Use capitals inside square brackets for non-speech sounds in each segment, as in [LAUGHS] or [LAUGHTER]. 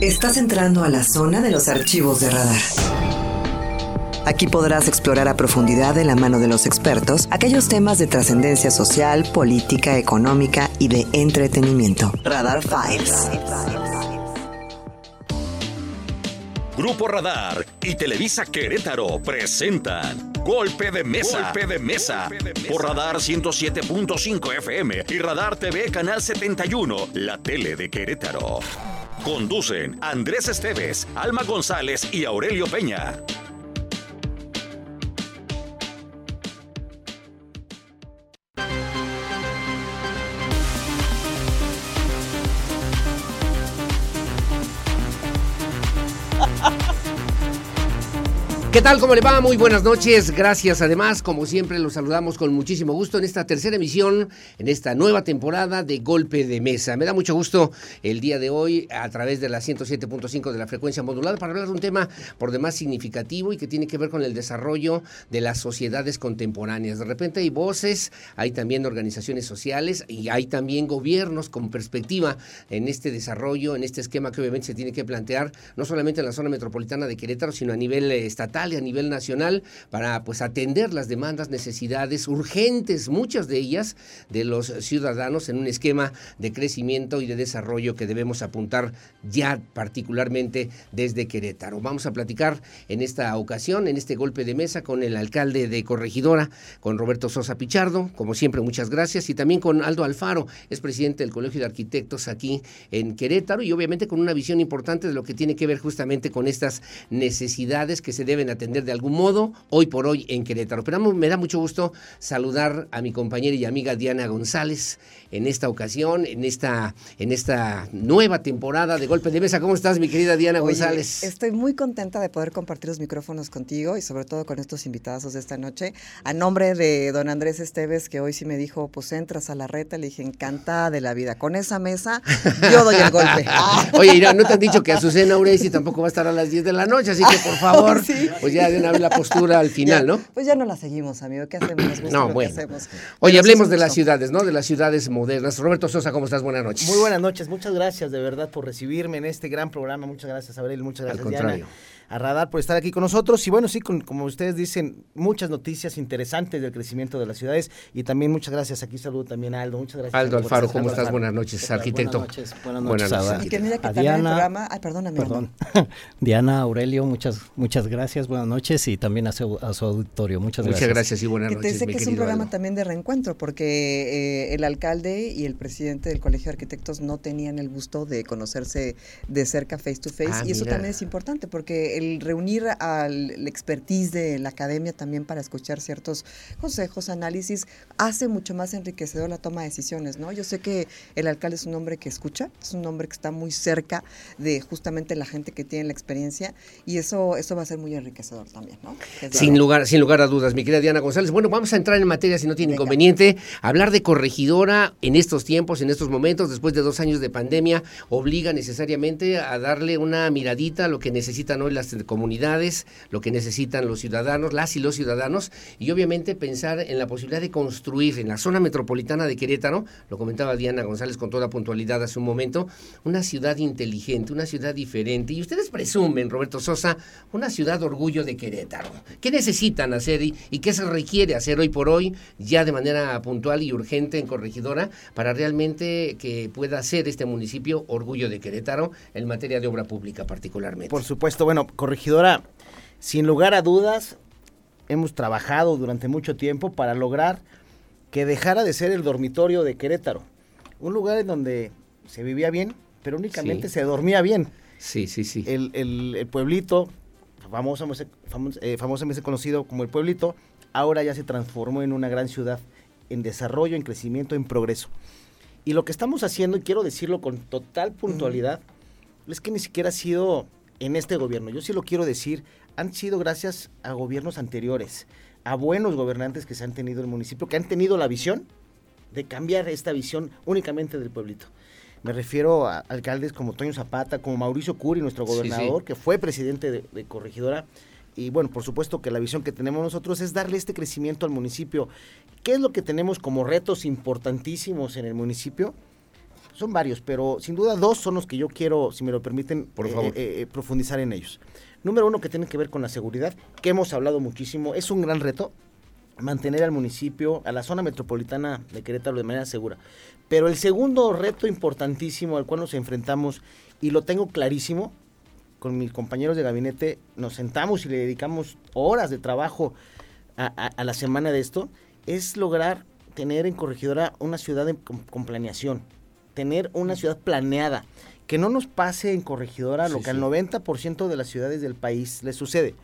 Estás entrando a la zona de los archivos de radar. Aquí podrás explorar a profundidad de la mano de los expertos aquellos temas de trascendencia social, política, económica y de entretenimiento. Radar Files. Grupo Radar y Televisa Querétaro presentan Golpe de Mesa. Golpe de Mesa. Por Radar 107.5 FM y Radar TV Canal 71, la tele de Querétaro. Conducen Andrés Esteves, Alma González y Aurelio Peña. ¿Qué tal? ¿Cómo le va? Muy buenas noches. Gracias. Además, como siempre, los saludamos con muchísimo gusto en esta tercera emisión, en esta nueva temporada de Golpe de Mesa. Me da mucho gusto el día de hoy a través de la 107.5 de la frecuencia modulada para hablar de un tema por demás significativo y que tiene que ver con el desarrollo de las sociedades contemporáneas. De repente hay voces, hay también organizaciones sociales y hay también gobiernos con perspectiva en este desarrollo, en este esquema que obviamente se tiene que plantear no solamente en la zona metropolitana de Querétaro, sino a nivel eh, y a nivel nacional para pues atender las demandas, necesidades urgentes, muchas de ellas de los ciudadanos en un esquema de crecimiento y de desarrollo que debemos apuntar ya particularmente desde Querétaro. Vamos a platicar en esta ocasión, en este golpe de mesa con el alcalde de Corregidora, con Roberto Sosa Pichardo, como siempre muchas gracias, y también con Aldo Alfaro, es presidente del Colegio de Arquitectos aquí en Querétaro. Y obviamente con una visión importante de lo que tiene que ver justamente con estas necesidades que se deben atender de algún modo hoy por hoy en Querétaro. Pero me da mucho gusto saludar a mi compañera y amiga Diana González en esta ocasión, en esta, en esta nueva temporada de Golpe de Mesa. ¿Cómo estás, mi querida Diana González? Estoy muy contenta de poder compartir los micrófonos contigo y sobre todo con estos invitados de esta noche. A nombre de don Andrés Esteves, que hoy sí me dijo, pues entras a la reta, le dije, encantada de la vida. Con esa mesa, yo doy el golpe. [LAUGHS] Oye, Irán, no te han dicho que Azucena Uresi tampoco va a estar a las 10 de la noche, así que por [LAUGHS] favor, sí. Pues ya de una vez la postura al final, ¿no? Pues ya no la seguimos, amigo. ¿Qué hacemos? no, bueno. Oye, hablemos de las ciudades, ¿no? De las ciudades modernas. Roberto Sosa, ¿cómo estás? Buenas noches. Muy buenas noches. Muchas gracias de verdad por recibirme en este gran programa. Muchas gracias, Abril. Muchas gracias, Al contrario. Diana a Radar por estar aquí con nosotros. Y bueno, sí, como ustedes dicen, muchas noticias interesantes del crecimiento de las ciudades. Y también muchas gracias. Aquí saludo también a Aldo. Muchas gracias. Aldo Alfaro, ¿cómo estás? Buenas noches, arquitecto. Buenas noches. Buenas noches. Buenas noches. Y que mira que a Diana, el programa. Ay, perdóname. Perdón. [LAUGHS] Diana, Aurelio, muchas, muchas gracias. Buenas noches. Y también a su, a su auditorio. Muchas gracias. Muchas gracias y buenas que noches. Te sé que es un programa también de reencuentro, porque eh, el alcalde y el presidente del Colegio de Arquitectos no tenían el gusto de conocerse de cerca, face to face. Ah, y eso mira. también es importante, porque el reunir al expertise de la academia también para escuchar ciertos consejos, análisis, hace mucho más enriquecedor la toma de decisiones, ¿no? Yo sé que el alcalde es un hombre que escucha, es un hombre que está muy cerca de justamente la gente que tiene la experiencia y eso, eso va a ser muy enriquecedor también, ¿no? Sin lugar, sin lugar a dudas, mi querida Diana González. Bueno, vamos a entrar en materia si no tiene Venga. inconveniente. Hablar de corregidora en estos tiempos, en estos momentos, después de dos años de pandemia, obliga necesariamente a darle una miradita a lo que necesitan hoy las comunidades, lo que necesitan los ciudadanos, las y los ciudadanos, y obviamente pensar en la posibilidad de construir en la zona metropolitana de Querétaro, lo comentaba Diana González con toda puntualidad hace un momento, una ciudad inteligente, una ciudad diferente. Y ustedes presumen, Roberto Sosa, una ciudad orgullo de Querétaro. ¿Qué necesitan hacer y, qué se requiere hacer hoy por hoy, ya de manera puntual y urgente en Corregidora, para realmente que pueda ser este municipio orgullo de Querétaro en materia de obra pública particularmente? Por supuesto, bueno, corregidora, sin lugar a dudas, hemos trabajado durante mucho tiempo para lograr que dejara de ser el dormitorio de Querétaro. Un lugar en donde se vivía bien, pero únicamente Sí. se dormía bien. Sí, sí, sí. El, el- el pueblito, famosamente, famos- eh, famosamente conocido como el pueblito, ahora ya se transformó en una gran ciudad, en desarrollo, en crecimiento, en progreso. Y lo que estamos haciendo, y quiero decirlo con total puntualidad, es que ni siquiera ha sido en este gobierno. Yo sí lo quiero decir, han sido gracias a gobiernos anteriores, a buenos gobernantes que se han tenido en el municipio, que han tenido la visión de cambiar esta visión únicamente del pueblito. Me refiero a alcaldes como Toño Zapata, como Mauricio Curi, nuestro Sí, sí. gobernador, que fue presidente de, de Corregidora. Y bueno, por supuesto que la visión que tenemos nosotros es darle este crecimiento al municipio. ¿Qué es lo que tenemos como retos importantísimos en el municipio? Son varios, pero sin duda dos son los que yo quiero, si me lo permiten, Por eh, favor. eh, eh, profundizar en ellos. Número uno que tiene que ver con la seguridad, que hemos hablado muchísimo, es un gran reto mantener al municipio, a la zona metropolitana de Querétaro de manera segura. Pero el segundo reto importantísimo al cual nos enfrentamos, y lo tengo clarísimo, con mis compañeros de gabinete, nos sentamos y le dedicamos horas de trabajo a, a- a la semana de esto, es lograr tener en Corregidora una ciudad en- con, con planeación, tener una ciudad planeada, que no nos pase en Corregidora lo que al sí. 90% de las ciudades del país les sucede,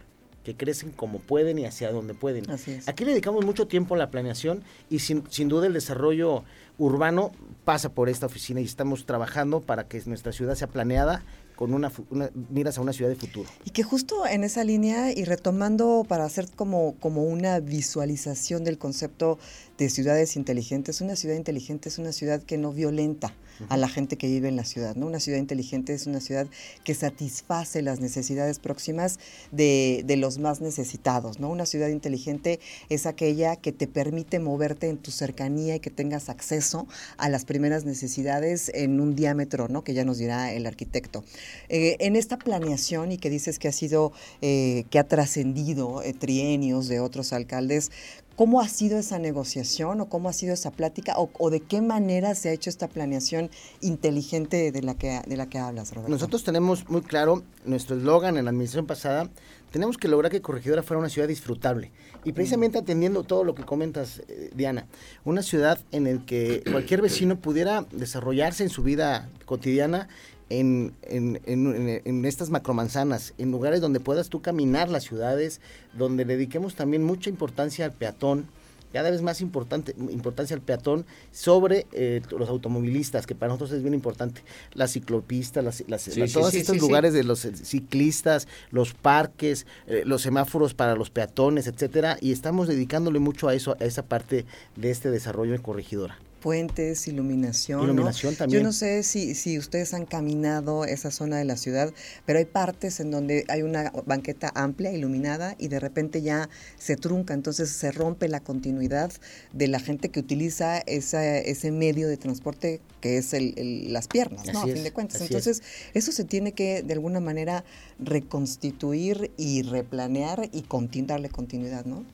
que crecen como pueden y hacia donde pueden. Así es. Aquí le dedicamos mucho tiempo a la planeación y sin, sin duda el desarrollo urbano pasa por esta oficina y estamos trabajando para que nuestra ciudad sea planeada con una, una- miras a una ciudad de futuro. Y que justo en esa línea y retomando para hacer como, como una visualización del concepto de ciudades inteligentes, una ciudad inteligente es una ciudad que no violenta a la gente que vive en la ciudad, ¿no? Una ciudad inteligente es una ciudad que satisface las necesidades próximas de, de los más necesitados, ¿no? Una ciudad inteligente es aquella que te permite moverte en tu cercanía y que tengas acceso a las primeras necesidades en un diámetro, ¿no? Que ya nos dirá el arquitecto. Eh, en esta planeación y que dices que ha sido, eh, que ha trascendido eh, trienios de otros alcaldes, ¿cómo ha sido esa negociación o cómo ha sido esa plática o, o de qué manera se ha hecho esta planeación inteligente de la que, de la que hablas, Roberto? Nosotros tenemos muy claro nuestro eslogan en la administración pasada, tenemos que lograr que Corregidora fuera una ciudad disfrutable. Y precisamente atendiendo todo lo que comentas, eh, Diana, una ciudad en la que cualquier vecino pudiera desarrollarse en su vida cotidiana en, en, en- estas macromanzanas, en lugares donde puedas tú caminar las ciudades, donde dediquemos también mucha importancia al peatón, cada vez más importante, importancia al peatón sobre eh, los automovilistas, que para nosotros es bien importante, las ciclopistas, las, las- Sí, las- sí, todos sí, estos lugares de los eh, ciclistas, los parques, eh, los semáforos para los peatones, etcétera, y estamos dedicándole mucho a eso, a esa parte de este desarrollo en Corregidora. Puentes, iluminación. ¿no? Iluminación también. Yo no sé si, si ustedes han caminado esa zona de la ciudad, pero hay partes en donde hay una banqueta amplia, iluminada, y de repente ya se trunca, entonces se rompe la continuidad de la gente que utiliza esa, ese medio de transporte que es el, el- las piernas, ¿no? Así a fin de cuentas. es. Entonces, eso se tiene que de alguna manera reconstituir y replanear y conti- darle continuidad, ¿no?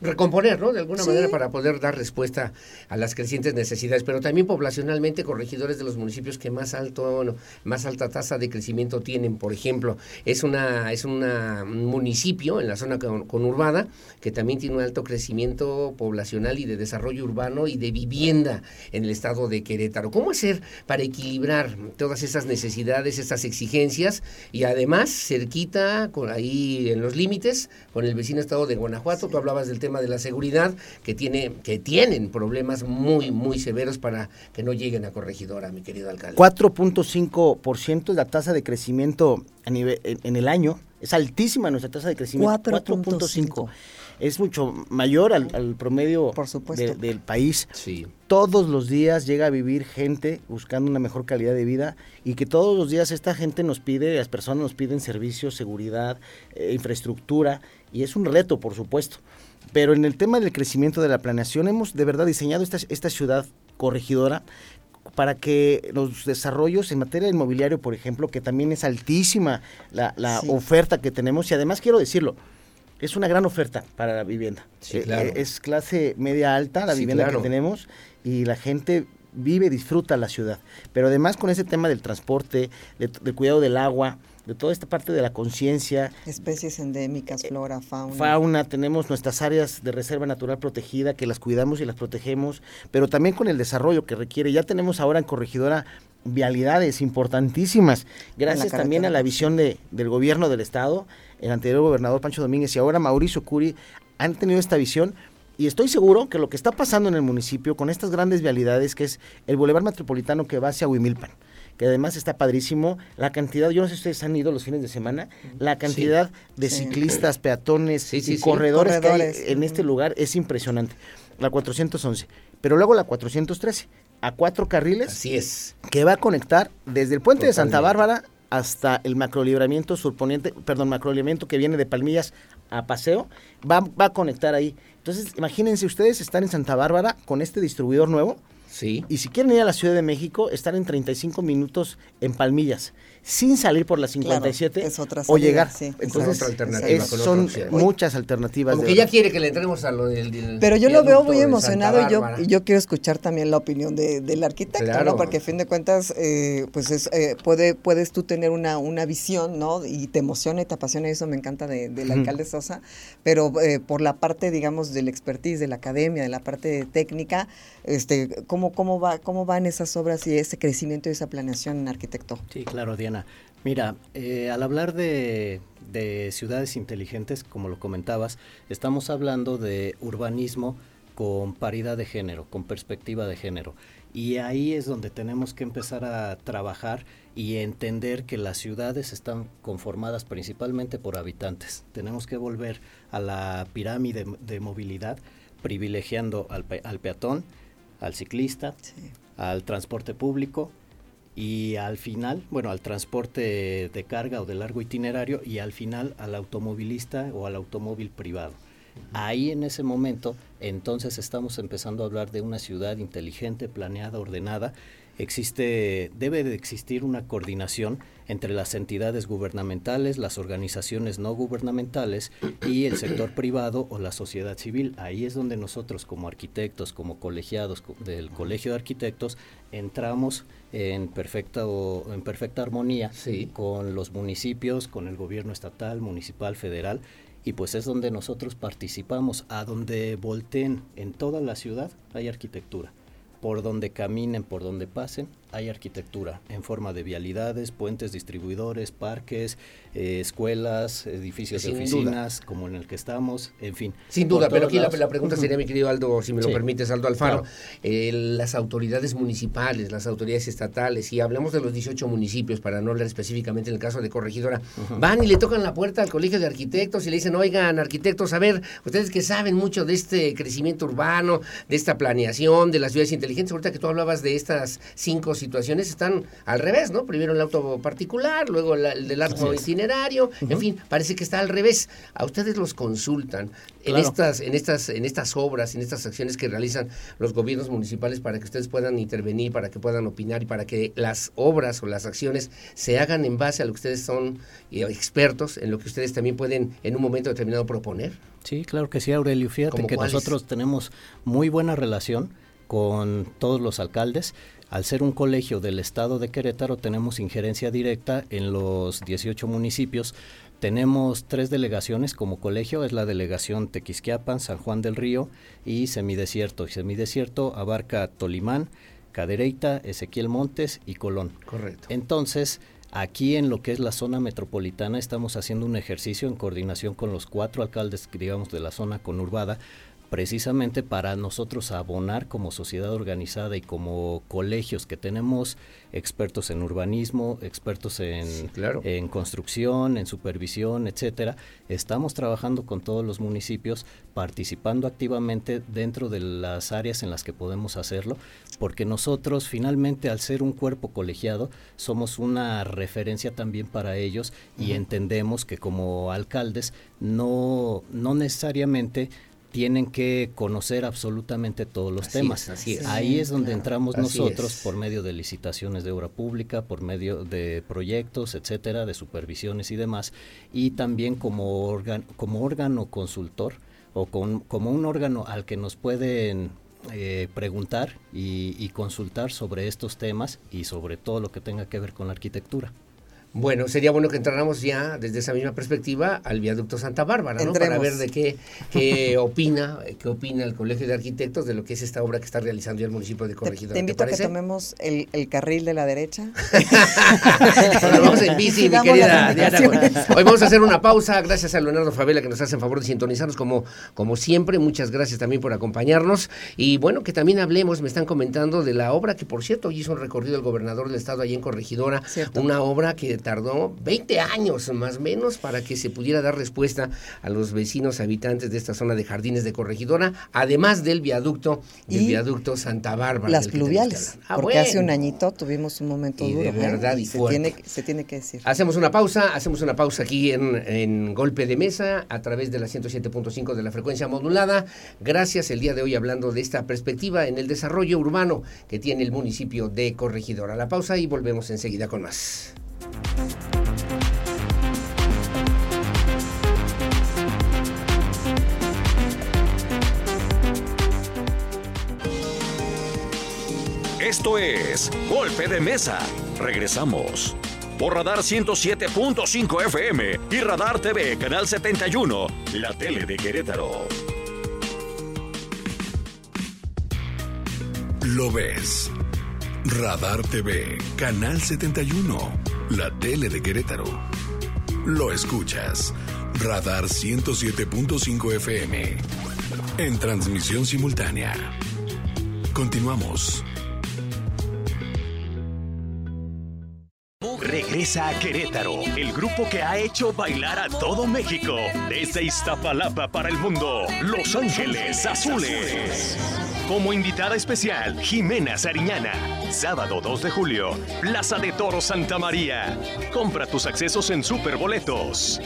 Recomponer, ¿no? De alguna Sí. manera para poder dar respuesta a las crecientes necesidades, pero también poblacionalmente corregidores de los municipios que más alto, más alta tasa de crecimiento tienen. Por ejemplo, es una es una, un municipio en la zona con- conurbada que también tiene un alto crecimiento poblacional y de desarrollo urbano y de vivienda en el estado de Querétaro. ¿Cómo hacer para equilibrar todas esas necesidades, esas exigencias y además cerquita con ahí en los límites con el vecino estado de Guanajuato? Tú hablabas del tema de la seguridad que tiene que tienen problemas muy muy severos para que no lleguen a corregidora, mi querido alcalde. 4.5% es la tasa de crecimiento a nivel, en, en el año. Es altísima nuestra tasa de crecimiento. 4.5. Es mucho mayor al, al promedio Por supuesto. de- del país. Sí. Todos los días llega a vivir gente buscando una mejor calidad de vida y que todos los días esta gente nos pide, las personas nos piden servicios, seguridad, eh, infraestructura y es un reto, por supuesto. Pero en el tema del crecimiento de la planeación hemos de verdad diseñado esta, esta ciudad corregidora para que los desarrollos en materia de inmobiliario, por ejemplo, que también es altísima la, la Sí. oferta que tenemos y además quiero decirlo, es una gran oferta para la vivienda. Sí, Eh, claro. es clase media alta la Sí, vivienda claro. que tenemos y la gente vive, disfruta la ciudad. Pero además con ese tema del transporte, de- del cuidado del agua, de toda esta parte de la conciencia, Especies endémicas, flora, fauna. fauna, tenemos nuestras áreas de reserva natural protegida que las cuidamos y las protegemos, pero también con el desarrollo que requiere. Ya tenemos ahora en Corregidora vialidades importantísimas, gracias también a la visión de, del gobierno del estado, el anterior gobernador Pancho Domínguez y ahora Mauricio Curi han tenido esta visión y estoy seguro que lo que está pasando en el municipio con estas grandes vialidades, que es el Boulevard Metropolitano que va hacia Huimilpan, que además está padrísimo, la cantidad, yo no sé si ustedes han ido los fines de semana, la cantidad de Sí. ciclistas, peatones Sí, y corredores, que hay en este lugar es impresionante. La 411, pero luego la 413, a cuatro carriles Así es. que va a conectar desde el puente de Santa. Bárbara hasta el macrolibramiento surponiente, perdón, macrolibramiento que viene de Palmillas a Paseo, va, va a conectar ahí. Entonces, imagínense ustedes están en Santa Bárbara con este distribuidor nuevo Sí. Y si quieren ir a la Ciudad de México, están en 35 minutos en Palmillas, sin salir por la 57 es otra o llegar. sí, Entonces, otra alternativa. Es- son muchas alternativas. Como de que ya quiere que le entremos a lo del. del Pero yo lo veo muy de emocionado y yo, Bárbara. y yo quiero escuchar también la opinión de- del arquitecto, Claro. ¿no? Porque a fin de cuentas, eh, pues es, eh, puede, puedes tú tener una, una visión, ¿no? Y te emociona y te apasiona, y eso me encanta de- del alcalde Sosa, pero eh, por la parte, digamos, del expertise, de la academia, de la parte técnica, este, ¿cómo, cómo, va, ¿cómo van esas obras y ese crecimiento y esa planeación, arquitecto? Sí, claro, Diana. Mira, eh, al hablar de, de ciudades inteligentes, como lo comentabas, estamos hablando de urbanismo con paridad de género, con perspectiva de género. Y ahí es donde tenemos que empezar a trabajar y entender que las ciudades están conformadas principalmente por habitantes. Tenemos que volver a la pirámide de movilidad, privilegiando al, pe- al peatón, al ciclista, al transporte público y al final, bueno, al transporte de carga o de largo itinerario y al final al automovilista o al automóvil privado. Ahí en ese momento, entonces estamos empezando a hablar de una ciudad inteligente, planeada, ordenada. Existe, debe de existir una coordinación entre las entidades gubernamentales, las organizaciones no gubernamentales y el sector privado o la sociedad civil. Ahí es donde nosotros como arquitectos, como colegiados co- del Colegio de Arquitectos, entramos en perfecta, o- en perfecta armonía Sí. con los municipios, con el gobierno estatal, municipal, federal, y pues es donde nosotros participamos, a donde volteen en toda la ciudad hay arquitectura. Por donde caminen, por donde pasen, hay arquitectura en forma de vialidades, puentes, distribuidores, parques, eh, escuelas, edificios Sin de duda. oficinas, como en el que estamos, en fin. Sin duda, pero aquí la, pregunta sería, mi querido Aldo, si me lo Sí. permites, Aldo Alfaro, Claro. eh, las autoridades municipales, las autoridades estatales, y hablamos de los 18 municipios, para no hablar específicamente en el caso de Corregidora, van y le tocan la puerta al Colegio de Arquitectos y le dicen, oigan, arquitectos, a ver, ustedes que saben mucho de este crecimiento urbano, de esta planeación, de las ciudades inteligentes, ahorita que tú hablabas de estas cinco situaciones, están al revés, ¿no? Primero el auto particular, luego la- el del auto itinerario, en fin, parece que está al revés. A ustedes los consultan en estas, en estas, en estas obras, en estas acciones que realizan los gobiernos municipales para que ustedes puedan intervenir, para que puedan opinar y para que las obras o las acciones se hagan en base a lo que ustedes son eh, expertos, en lo que ustedes también pueden en un momento determinado proponer. Sí, claro que sí, Aurelio. Fíjate ¿Cómo que nosotros tenemos muy buena relación con todos los alcaldes. Al ser un colegio del estado de Querétaro, tenemos injerencia directa en los 18 municipios. Tenemos tres delegaciones como colegio, es la delegación Tequisquiapan, San Juan del Río y Semidesierto. Y Semidesierto abarca Tolimán, Cadereyta, Ezequiel Montes y Colón. Correcto. Entonces, aquí en lo que es la zona metropolitana estamos haciendo un ejercicio en coordinación con los cuatro alcaldes, digamos, de la zona conurbada, precisamente para nosotros abonar como sociedad organizada y como colegios que tenemos expertos en urbanismo, expertos en, Sí, claro. en construcción, en supervisión, etcétera. Estamos trabajando con todos los municipios, participando activamente dentro de las áreas en las que podemos hacerlo, porque nosotros finalmente al ser un cuerpo colegiado somos una referencia también para ellos y entendemos que como alcaldes no, no necesariamente tienen que conocer absolutamente todos los Así temas. es, así es. Ahí es donde claro. entramos Así nosotros es. por medio de licitaciones de obra pública, por medio de proyectos, etcétera, de supervisiones y demás, y también como, órgano como órgano consultor o con- como un órgano al que nos pueden eh, preguntar y, y consultar sobre estos temas y sobre todo lo que tenga que ver con la arquitectura. Bueno, sería bueno que entráramos ya desde esa misma perspectiva al viaducto Santa Bárbara, ¿no? Para ver de qué, qué [LAUGHS] opina, eh, qué opina el Colegio de Arquitectos de lo que es esta obra que está realizando ya el municipio de Corregidora. te invito a que tomemos el, el carril de la derecha. [LAUGHS] Bueno, vamos en bici, mi querida Diana. Hoy vamos a hacer una pausa. Gracias a Leonardo Favela que nos hacen favor de sintonizarnos como, como siempre. Muchas gracias también por acompañarnos. Y bueno, que también hablemos, me están comentando de la obra que, por cierto, hoy hizo un recorrido el gobernador del estado allí en Corregidora. Cierto. Una obra que tardó 20 años más o menos para que se pudiera dar respuesta a los vecinos habitantes de esta zona de Jardines de Corregidora, además del viaducto, del Y viaducto Santa Bárbara. Las pluviales. Ah, porque hace un añito tuvimos un momento Y de duro. ¿eh? verdad y se, fuerte. tiene, se tiene que decir. Hacemos una pausa, hacemos una pausa aquí en, en Golpe de Mesa a través de la 107.5 de la frecuencia modulada. Gracias el día de hoy hablando de esta perspectiva en el desarrollo urbano que tiene el municipio de Corregidora. La pausa y volvemos enseguida con más. Esto es Golpe de Mesa. Regresamos. Por Radar 107.5 FM y Radar TV, Canal 71, la tele de Querétaro. Lo ves. Radar TV, Canal 71, la tele de Querétaro. Lo escuchas. Radar 107.5 FM. En transmisión simultánea. Continuamos. Regresa a Querétaro, el grupo que ha hecho bailar a todo México. Desde Iztapalapa para el mundo, Los Ángeles Azules. Como invitada especial, Jimena Sariñana. Sábado 2 de julio, Plaza de Toro Santa María. Compra tus accesos en Superboletos.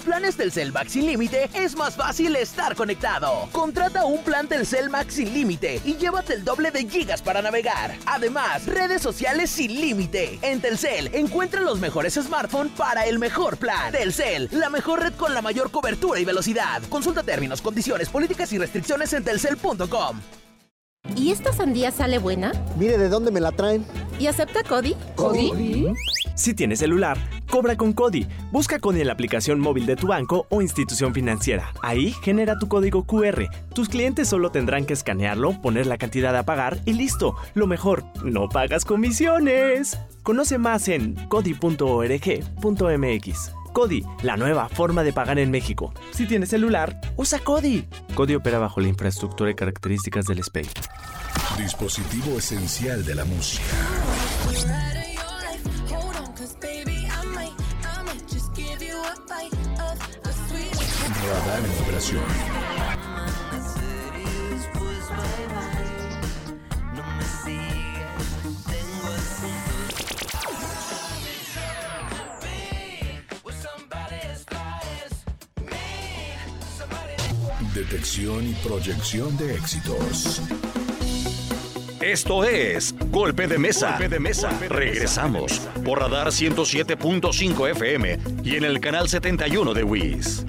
Los planes Telcel Max sin límite es más fácil estar conectado. Contrata un plan Telcel Max sin límite y llévate el doble de gigas para navegar. Además, redes sociales sin límite. En Telcel encuentra los mejores smartphones para el mejor plan. Telcel, la mejor red con la mayor cobertura y velocidad. Consulta términos, condiciones, políticas y restricciones en telcel.com. ¿Y esta sandía sale buena? Mire de dónde me la traen. ¿Y acepta Cody? Si tienes celular, cobra con Cody. Busca Cody en la aplicación móvil de tu banco o institución financiera. Ahí genera tu código QR. Tus clientes solo tendrán que escanearlo, poner la cantidad a pagar y listo. Lo mejor, no pagas comisiones. Conoce más en cody.org.mx. Cody, la nueva forma de pagar en México. Si tienes celular, usa Cody. Cody opera bajo la infraestructura y características del SPEI. Dispositivo esencial de la música. Radar en operación. Y proyección de éxitos. Esto es Golpe de Mesa. Golpe de Mesa. Regresamos por Radar 107.5 FM y en el canal 71 de WIS.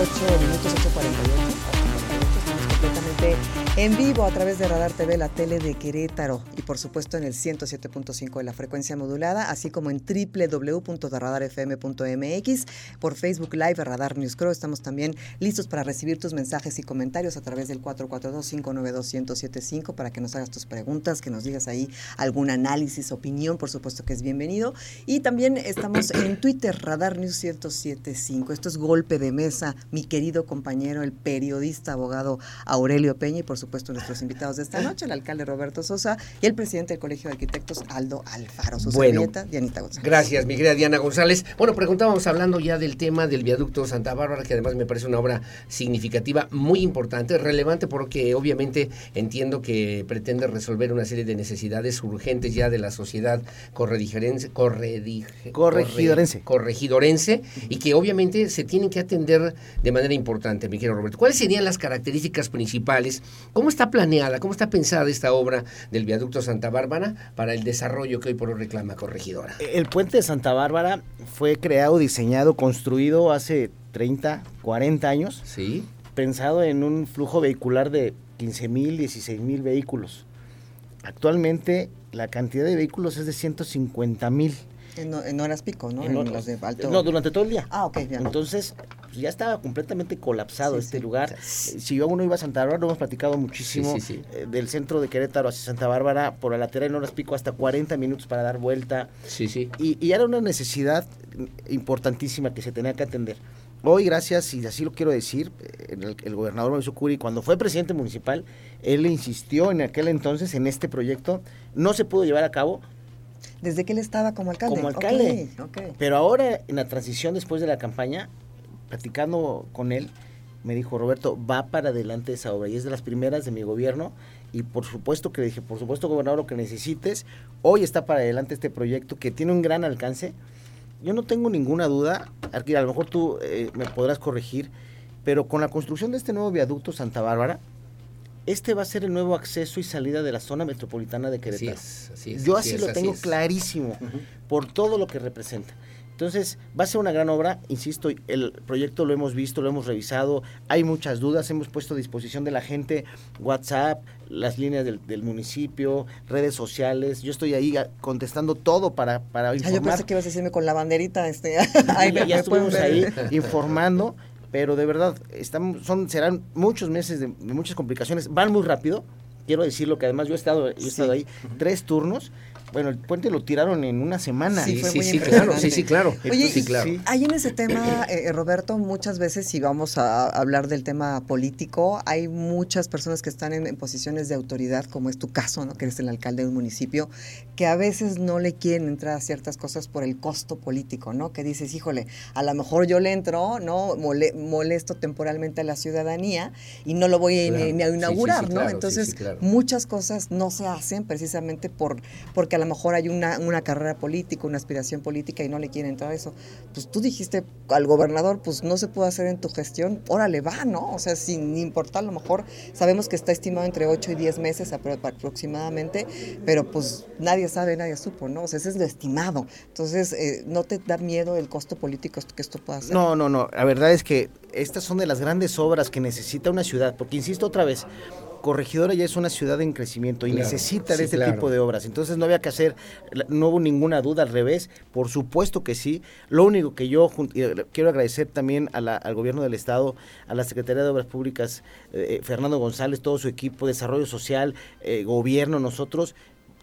Ocho minutos, 8.48. Estamos completamente en vivo a través de Radar TV, la tele de Querétaro por supuesto en el 107.5 de la frecuencia modulada, así como en www.radarfm.mx, por Facebook Live, Radar News Crow. Estamos también listos para recibir tus mensajes y comentarios a través del 442-592-1075 para que nos hagas tus preguntas, que nos digas ahí algún análisis, opinión, por supuesto que es bienvenido. Y también estamos en Twitter, Radar News 1075. Esto es Golpe de Mesa, mi querido compañero, el periodista, abogado Aurelio Peña y por supuesto nuestros invitados de esta noche, el alcalde Roberto Sosa y el presidente del Colegio de Arquitectos, Aldo Alfaro. Su Bueno, servilleta, Dianita González. Gracias, mi querida Diana González. Bueno, preguntábamos hablando ya del tema del viaducto Santa Bárbara, que además me parece una obra significativa, muy importante, relevante, porque obviamente entiendo que pretende resolver una serie de necesidades urgentes ya de la sociedad corredigerense, Corregidorense. corre- corregidorense, y que obviamente se tienen que atender de manera importante, mi querido Roberto. ¿Cuáles serían las características principales? ¿Cómo está planeada, cómo está pensada esta obra del viaducto Santa Bárbara para el desarrollo que hoy por hoy reclama Corregidora? El puente de Santa Bárbara fue creado, diseñado, construido hace 30, 40 años. Sí. Pensado en un flujo vehicular de 15 mil, 16 mil vehículos. Actualmente la cantidad de vehículos es de 150 mil. En, en horas pico, ¿no? En En las de alto- No, durante todo el día. Ah, ok, bien. Entonces, pues, ya estaba completamente colapsado Sí, este sí. lugar. Si yo uno iba a Santa Bárbara, lo hemos platicado muchísimo. Sí, eh, del centro de Querétaro hacia Santa Bárbara, por la lateral en horas pico, hasta 40 minutos para dar vuelta. Sí, sí. Y, y era una necesidad importantísima que se tenía que atender. Hoy, gracias, y así lo quiero decir, el, el gobernador Mauricio Curi, cuando fue presidente municipal, él insistió en aquel entonces en este proyecto. No se pudo llevar a cabo. Desde que él estaba como alcalde. Como alcalde. Ok, ok. Pero ahora, en la transición después de la campaña, platicando con él, me dijo, Roberto, va para adelante esa obra. Y es de las primeras de mi gobierno. Y por supuesto que le dije, por supuesto, gobernador, lo que necesites. Hoy está para adelante este proyecto que tiene un gran alcance. Yo no tengo ninguna duda, Arquil, a lo mejor tú eh, me podrás corregir, pero con la construcción de este nuevo viaducto Santa Bárbara, este va a ser el nuevo acceso y salida de la zona metropolitana de Querétaro. es, así es, Yo así así, es, lo así tengo es. clarísimo, por todo lo que representa. Entonces, va a ser una gran obra, insisto, el proyecto lo hemos visto, lo hemos revisado, hay muchas dudas, hemos puesto a disposición de la gente WhatsApp, las líneas del, del municipio, redes sociales, yo estoy ahí a- contestando todo para, para Ah, yo informar. pensé que ibas a decirme con la banderita, este, [LAUGHS] ahí ya, ya estuvimos ahí informando, pero de verdad, estamos, son, serán muchos meses de, de muchas complicaciones, van muy rápido, quiero decirlo que además yo he estado, yo he estado ahí tres turnos, bueno, el puente lo tiraron en una semana. Sí, fue sí, muy sí, claro, sí, sí, claro. Oye, sí, claro. Ahí en ese tema, eh, Roberto, muchas veces si vamos a hablar del tema político, hay muchas personas que están en, en posiciones de autoridad, como es tu caso, ¿no? que eres el alcalde de un municipio, que a veces no le quieren entrar a ciertas cosas por el costo político, ¿no? Que dices, híjole, a lo mejor yo le entro, ¿no? Mole- molesto temporalmente a la ciudadanía y no lo voy a, Claro. ni- ni a Sí, sí, inaugurar, sí, ¿no? claro, Entonces, sí, claro. muchas cosas no se hacen precisamente por porque a lo mejor hay una, una carrera política, una aspiración política y no le quieren a eso. Pues tú dijiste al gobernador, pues no se puede hacer en tu gestión, órale, va, ¿no? O sea, sin importar, a lo mejor sabemos que está estimado entre 8 y 10 meses apro- aproximadamente, pero pues nadie sabe, nadie supo, ¿no? O sea, ese es lo estimado. Entonces, eh, ¿no te da miedo el costo político que esto pueda hacer? No, no, no. La verdad es que estas son de las grandes obras que necesita una ciudad, porque insisto otra vez, Corregidora ya es una ciudad en crecimiento y Claro, necesita sí, de este claro. tipo de obras. Entonces no había que hacer, no hubo ninguna duda al revés, por supuesto que sí. Lo único que yo eh, quiero agradecer también a la- al gobierno del estado, a la Secretaría de Obras Públicas, eh, Fernando González, todo su equipo, Desarrollo Social, eh, gobierno, nosotros,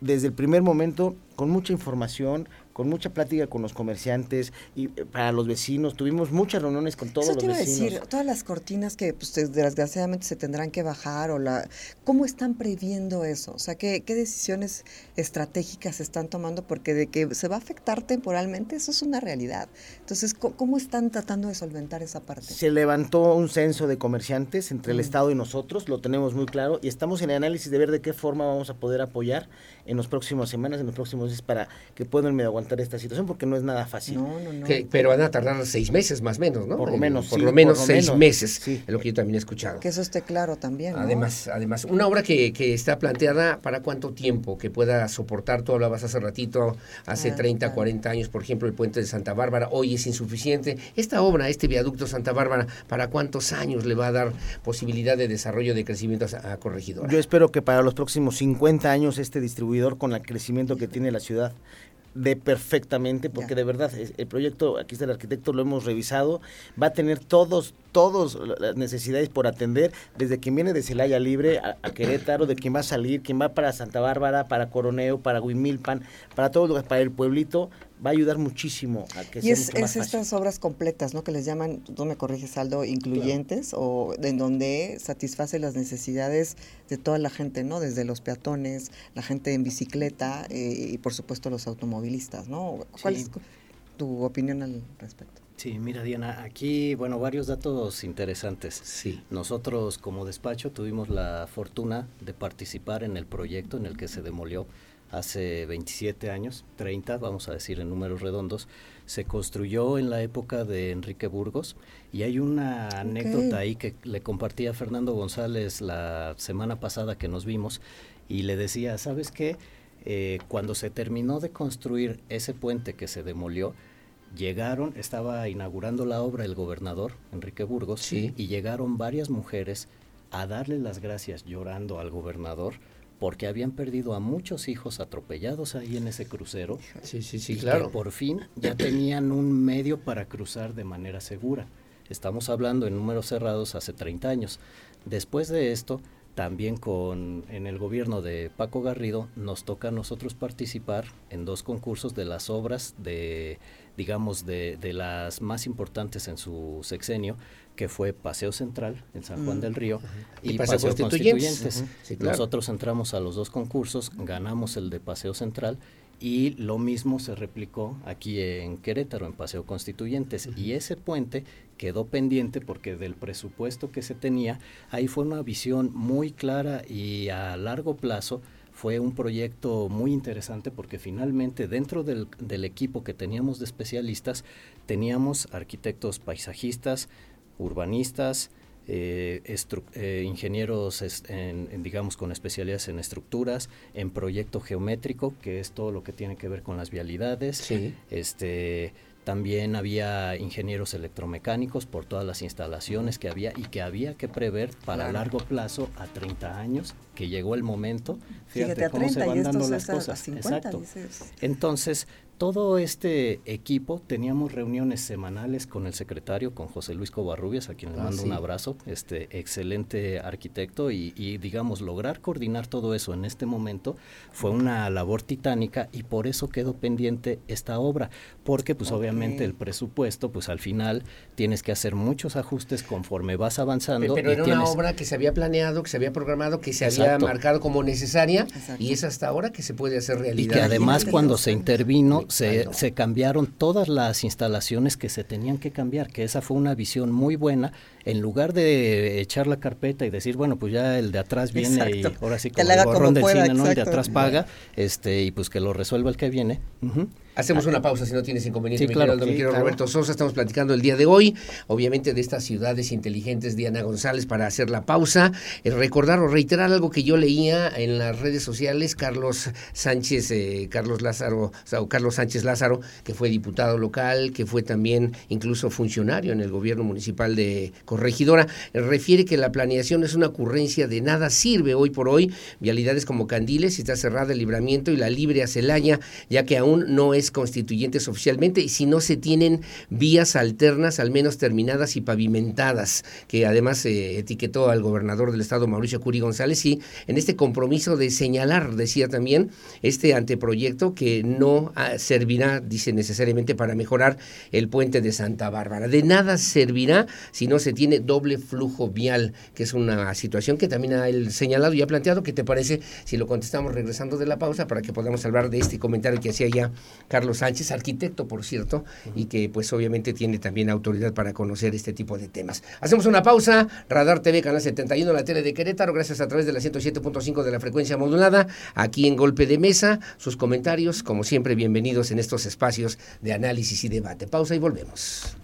desde el primer momento, con mucha información, con mucha plática con los comerciantes y eh, para los vecinos. Tuvimos muchas reuniones con todos Eso los te iba a vecinos. decir, todas las cortinas que pues, des- desgraciadamente se tendrán que bajar o la ¿cómo están previendo eso? O sea, ¿qué, qué decisiones estratégicas se están tomando? Porque de que se va a afectar temporalmente, eso es una realidad. Entonces, ¿cómo, cómo están tratando de solventar esa parte? Se levantó un censo de comerciantes entre el Mm. Estado y nosotros, lo tenemos muy claro, y estamos en el análisis de ver de qué forma vamos a poder apoyar en las próximas semanas, en los próximos meses, para que puedan medio aguantar esta situación, porque no es nada fácil. No, no, no. Que- pero van a tardar seis meses más o menos, ¿no? Por lo En- menos, Por sí, lo menos por lo seis menos. meses, Sí. es lo que yo también he escuchado. Que eso esté claro también. ¿no? Además, además, una obra que, que está planteada para cuánto tiempo, que pueda soportar, tú hablabas hace ratito, hace Ah, 30, claro. 40 años, por ejemplo, el puente de Santa Bárbara, hoy es insuficiente. Esta obra, este viaducto Santa Bárbara, ¿para cuántos años le va a dar posibilidad de desarrollo, de crecimiento a, a Corregidora? Yo espero que para los próximos 50 años este distribuidor, con el crecimiento que tiene la ciudad, dé perfectamente, porque de verdad el proyecto, aquí está el arquitecto, lo hemos revisado, va a tener todos, todos las necesidades por atender, desde quien viene de Celaya Libre a, a Querétaro, de quien va a salir, quien va para Santa Bárbara, para Coroneo, para Huimilpan, para todos los para el pueblito, va a ayudar muchísimo a que Y sea es, mucho más es fácil. estas obras completas, ¿no? Que les llaman, tú me corriges, Aldo, incluyentes, o en donde satisface las necesidades de toda la gente, ¿no? Desde los peatones, la gente en bicicleta eh, y por supuesto los automovilistas, ¿no? ¿Cuál Sí. es tu opinión al respecto? Sí, mira Diana, aquí, bueno, varios datos interesantes. Sí. Nosotros como despacho tuvimos la fortuna de participar en el proyecto en el que se demolió hace 27 años, 30, vamos a decir en números redondos. Se construyó en la época de Enrique Burgos y hay una anécdota ahí que le compartí a Fernando González la semana pasada que nos vimos y le decía, ¿sabes qué? Eh, cuando se terminó de construir ese puente que se demolió, llegaron, estaba inaugurando la obra el gobernador Enrique Burgos Sí. y llegaron varias mujeres a darle las gracias llorando al gobernador porque habían perdido a muchos hijos atropellados ahí en ese crucero Sí, sí, sí, y que claro. por fin ya tenían un medio para cruzar de manera segura. Estamos hablando en números cerrados hace 30 años. Después de esto, también con en el gobierno de Paco Garrido nos toca a nosotros participar en dos concursos de las obras de digamos de, de las más importantes en su sexenio que fue Paseo Central en San Juan Mm. del Río Y y, Paseo Paseo, Constituyentes. Constituyentes. Ujú. Sí, claro. Nosotros entramos a los dos concursos, ganamos el de Paseo Central y lo mismo se replicó aquí en Querétaro, en Paseo Constituyentes. Y ese puente quedó pendiente porque del presupuesto que se tenía, ahí fue una visión muy clara y a largo plazo fue un proyecto muy interesante porque finalmente dentro del, del equipo que teníamos de especialistas teníamos arquitectos paisajistas, urbanistas, eh, eh, ingenieros es- en, en, digamos con especialidades en estructuras, en proyecto geométrico, que es todo lo que tiene que ver con las vialidades. Sí. Este también había ingenieros electromecánicos por todas las instalaciones que había y que había que prever para Claro. largo plazo a 30 años, que llegó el momento. Fíjate, Fíjate, a cómo se 30 y dando las es a- a cosas. 50, Exacto. dices. Entonces, todo este equipo teníamos reuniones semanales con el secretario, con José Luis Covarrubias, a quien le Ah, mando sí. un abrazo, este excelente arquitecto y, y, digamos lograr coordinar todo eso en este momento fue una labor titánica y por eso quedó pendiente esta obra, porque pues obviamente el presupuesto, pues al final tienes que hacer muchos ajustes conforme vas avanzando. Pero y era tienes- una obra que se había planeado, que se había programado, que se había marcado como necesaria Exacto. y es hasta ahora que se puede hacer Y realidad. que además cuando se intervino se, no. se cambiaron todas las instalaciones que se tenían que cambiar, que esa fue una visión muy buena. En lugar de echar la carpeta y decir, bueno, pues ya el de atrás viene Exacto. y ahora sí como el como borrón del pueda, cine, ¿no? El de atrás paga, este y pues que lo resuelva el que viene. Hacemos una pausa si no tienes inconveniente, Sí, mi claro, querido mi sí, querido claro. Roberto Sosa. Estamos platicando el día de hoy, obviamente, de estas ciudades inteligentes, Diana González, para hacer la pausa. Eh, recordar o reiterar algo que yo leía en las redes sociales, Carlos Sánchez, eh, Carlos Lázaro, o sea, Carlos Sánchez Lázaro, que fue diputado local, que fue también incluso funcionario en el gobierno municipal de Corregidora, refiere que la planeación es una ocurrencia de nada sirve hoy por hoy. Vialidades como Candiles, está cerrada el libramiento y la libre a Celaya, ya que aún no es constituyentes oficialmente y si no se tienen vías alternas, al menos terminadas y pavimentadas, que además eh, etiquetó al gobernador del estado, Mauricio Curi González, y en este compromiso de señalar, decía también, este anteproyecto que no ah, servirá, dice necesariamente, para mejorar el puente de Santa Bárbara. De nada servirá si no se tiene doble flujo vial, que es una situación que también ha señalado y ha planteado. ¿Qué te parece si lo contestamos regresando de la pausa para que podamos hablar de este comentario que hacía ya Carlos Sánchez, arquitecto, por cierto, y que pues obviamente tiene también autoridad para conocer este tipo de temas. Hacemos una pausa, Radar TV, Canal 71, la tele de Querétaro, gracias a través de la 107.5 de la frecuencia modulada, aquí en Golpe de Mesa, sus comentarios, como siempre, bienvenidos en estos espacios de análisis y debate. Pausa y volvemos.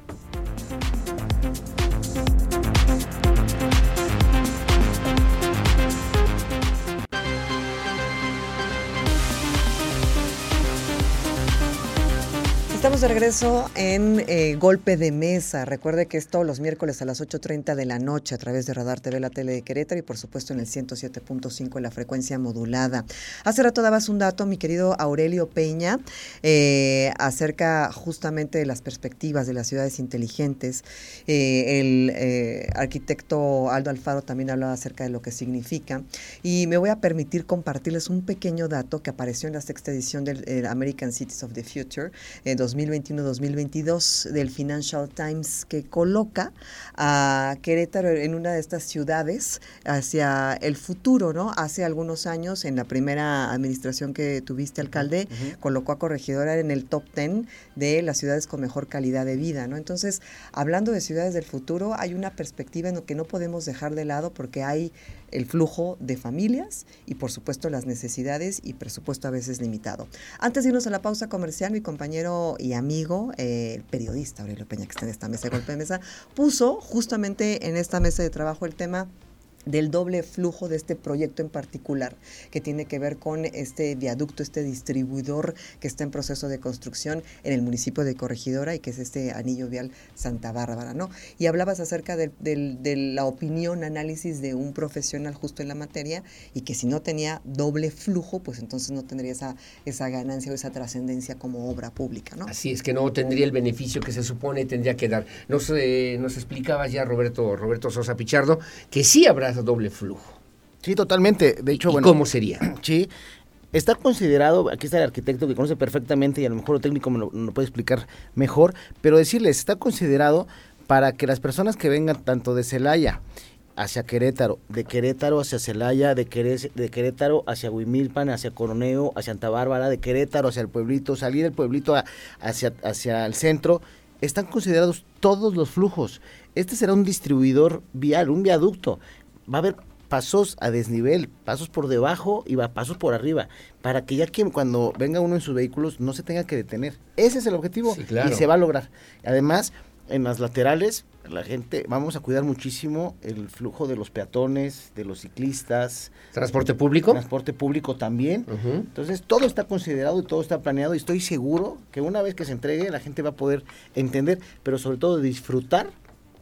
Regreso en eh, Golpe de Mesa. Recuerde que es todos los miércoles a las 8.30 de la noche a través de Radar TV, la tele de Querétaro y por supuesto en el 107.5 en la frecuencia modulada. Hace rato dabas un dato, mi querido Aurelio Peña, eh, acerca justamente de las perspectivas de las ciudades inteligentes. Eh, el eh, arquitecto Aldo Alfaro también hablaba acerca de lo que significa. Y me voy a permitir compartirles un pequeño dato que apareció en la sexta edición del American Cities of the Future en 2021-2022 del Financial Times que coloca a Querétaro en una de estas ciudades hacia el futuro, ¿no? Hace algunos años, en la primera administración que tuviste, alcalde, colocó a Corregidora en el top 10 de las ciudades con mejor calidad de vida, ¿no? Entonces, hablando de ciudades del futuro, hay una perspectiva en lo que no podemos dejar de lado porque hay el flujo de familias y por supuesto las necesidades y presupuesto a veces limitado. Antes de irnos a la pausa comercial, mi compañero y amigo, eh, el periodista Aurelio Peña, que está en esta mesa de golpe de mesa, puso justamente en esta mesa de trabajo el tema del doble flujo de este proyecto en particular, que tiene que ver con este viaducto, este distribuidor que está en proceso de construcción en el municipio de Corregidora y que es este anillo vial Santa Bárbara, ¿no? Y hablabas acerca de, la opinión, análisis de un profesional justo en la materia y que si no tenía doble flujo, pues entonces no tendría esa, ganancia o esa trascendencia como obra pública, ¿no? Así es que no tendría el beneficio que se supone tendría que dar. Nos, eh, nos explicaba ya Roberto, Roberto Sosa Pichardo que sí habrá doble flujo. Sí, totalmente. De hecho, ¿Y bueno. cómo sería? [CLEARS THROAT] Sí. Está considerado, aquí está el arquitecto que conoce perfectamente y a lo mejor el técnico me lo, me lo puede explicar mejor, pero decirles, está considerado para que las personas que vengan tanto de Celaya hacia Querétaro, de Querétaro hacia Celaya, de, Queré- de Querétaro hacia Huimilpan, hacia Coroneo, hacia Santa Bárbara, de Querétaro hacia el pueblito, salir del pueblito a- hacia, hacia el centro, están considerados todos los flujos. Este será un distribuidor vial, un viaducto. Va a haber pasos a desnivel, pasos por debajo y va pasos por arriba, para que ya que cuando venga uno en sus vehículos no se tenga que detener. Ese es el objetivo Sí, claro. y se va a lograr. Además, en las laterales, la gente, vamos a cuidar muchísimo el flujo de los peatones, de los ciclistas. ¿Transporte público? Transporte público también. Entonces, todo está considerado y todo está planeado y estoy seguro que una vez que se entregue, la gente va a poder entender, pero sobre todo disfrutar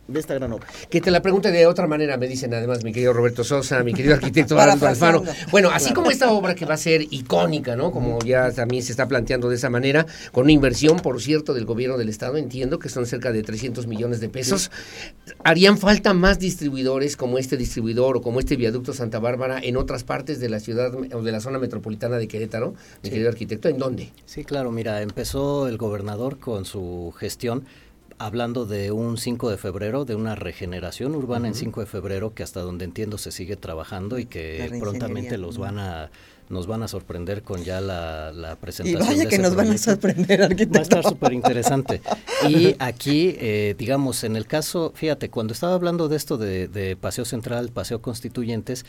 de esta gran obra. Que te la pregunte de otra manera, me dicen además mi querido Roberto Sosa, mi querido arquitecto [LAUGHS] Arnaldo Alfaro. Bueno, así como esta obra que va a ser icónica, ¿no? Como ya también se está planteando de esa manera, con una inversión, por cierto, del gobierno del Estado, entiendo que son cerca de 300 millones de pesos, ¿harían falta más distribuidores como este distribuidor o como este viaducto Santa Bárbara en otras partes de la ciudad o de la zona metropolitana de Querétaro, mi Sí. querido arquitecto? ¿En dónde? Sí, claro, mira, empezó el gobernador con su gestión hablando de un 5 de febrero, de una regeneración urbana en 5 de febrero que hasta donde entiendo se sigue trabajando y que prontamente los van a nos van a sorprender con ya la, la presentación. Y vaya de que nos van a sorprender, Va a arquitecto. estar súper interesante. [LAUGHS] Y aquí, eh, digamos, en el caso, fíjate, cuando estaba hablando de esto de, de Paseo Central, Paseo Constituyentes,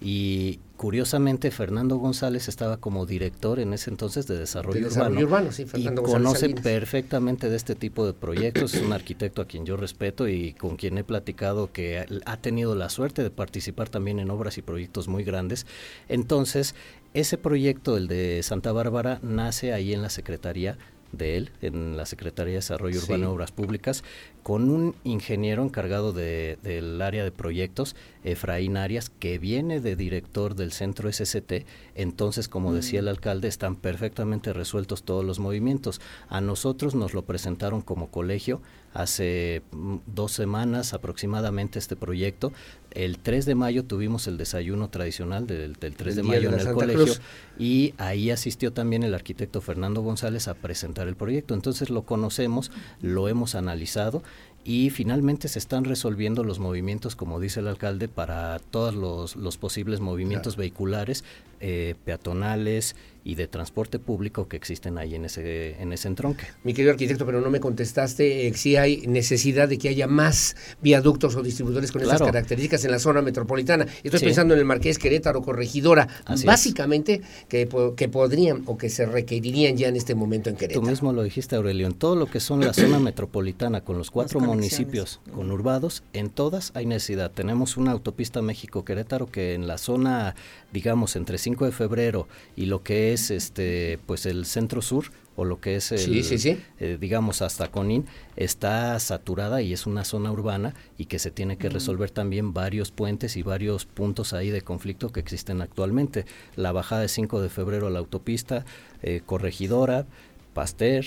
y curiosamente Fernando González estaba como director en ese entonces de Desarrollo, De Desarrollo Urbano, Urbano, sí, Fernando y González conoce Salinas. perfectamente de este tipo de proyectos, es un arquitecto a quien yo respeto y con quien he platicado que ha tenido la suerte de participar también en obras y proyectos muy grandes. Entonces, ese proyecto, el de Santa Bárbara, nace ahí en la Secretaría de él, en la Secretaría de Desarrollo. Urbano y Obras Públicas, con un ingeniero encargado de- del área de proyectos, Efraín Arias, que viene de director del centro SST. Entonces, como decía el alcalde, están perfectamente resueltos todos los movimientos. A nosotros nos lo presentaron como colegio hace mm, dos semanas aproximadamente este proyecto. El 3 de mayo tuvimos el desayuno tradicional del, del 3 El de mayo en el Santa colegio Cruz. y ahí asistió también el arquitecto Fernando González a presentar el proyecto. Entonces lo conocemos, lo hemos analizado y finalmente se están resolviendo los movimientos, como dice el alcalde, para todos los, los posibles movimientos vehiculares, eh, peatonales y de transporte público que existen ahí en ese, en ese entronque. Mi querido arquitecto, pero no me contestaste eh, si hay necesidad de que haya más viaductos o distribuidores con Claro. características en la zona metropolitana. Estoy Sí. pensando en el Marqués Querétaro, Corregidora, Así es. básicamente que, que podrían o que se requerirían ya en este momento en Tú Querétaro. mismo lo dijiste, Aurelio, en todo lo que son la zona [CLEARS THROAT] metropolitana, con los cuatro. Municipios conurbados, en todas hay necesidad. Tenemos una autopista México-Querétaro que en la zona, digamos, entre 5 de febrero y lo que es este pues el centro sur, o lo que es, el, Sí, sí, sí. eh, digamos, hasta Conín, está saturada y es una zona urbana y que se tiene que resolver también varios puentes y varios puntos ahí de conflicto que existen actualmente. La bajada de 5 de febrero a la autopista, eh, Corregidora, Pasteur,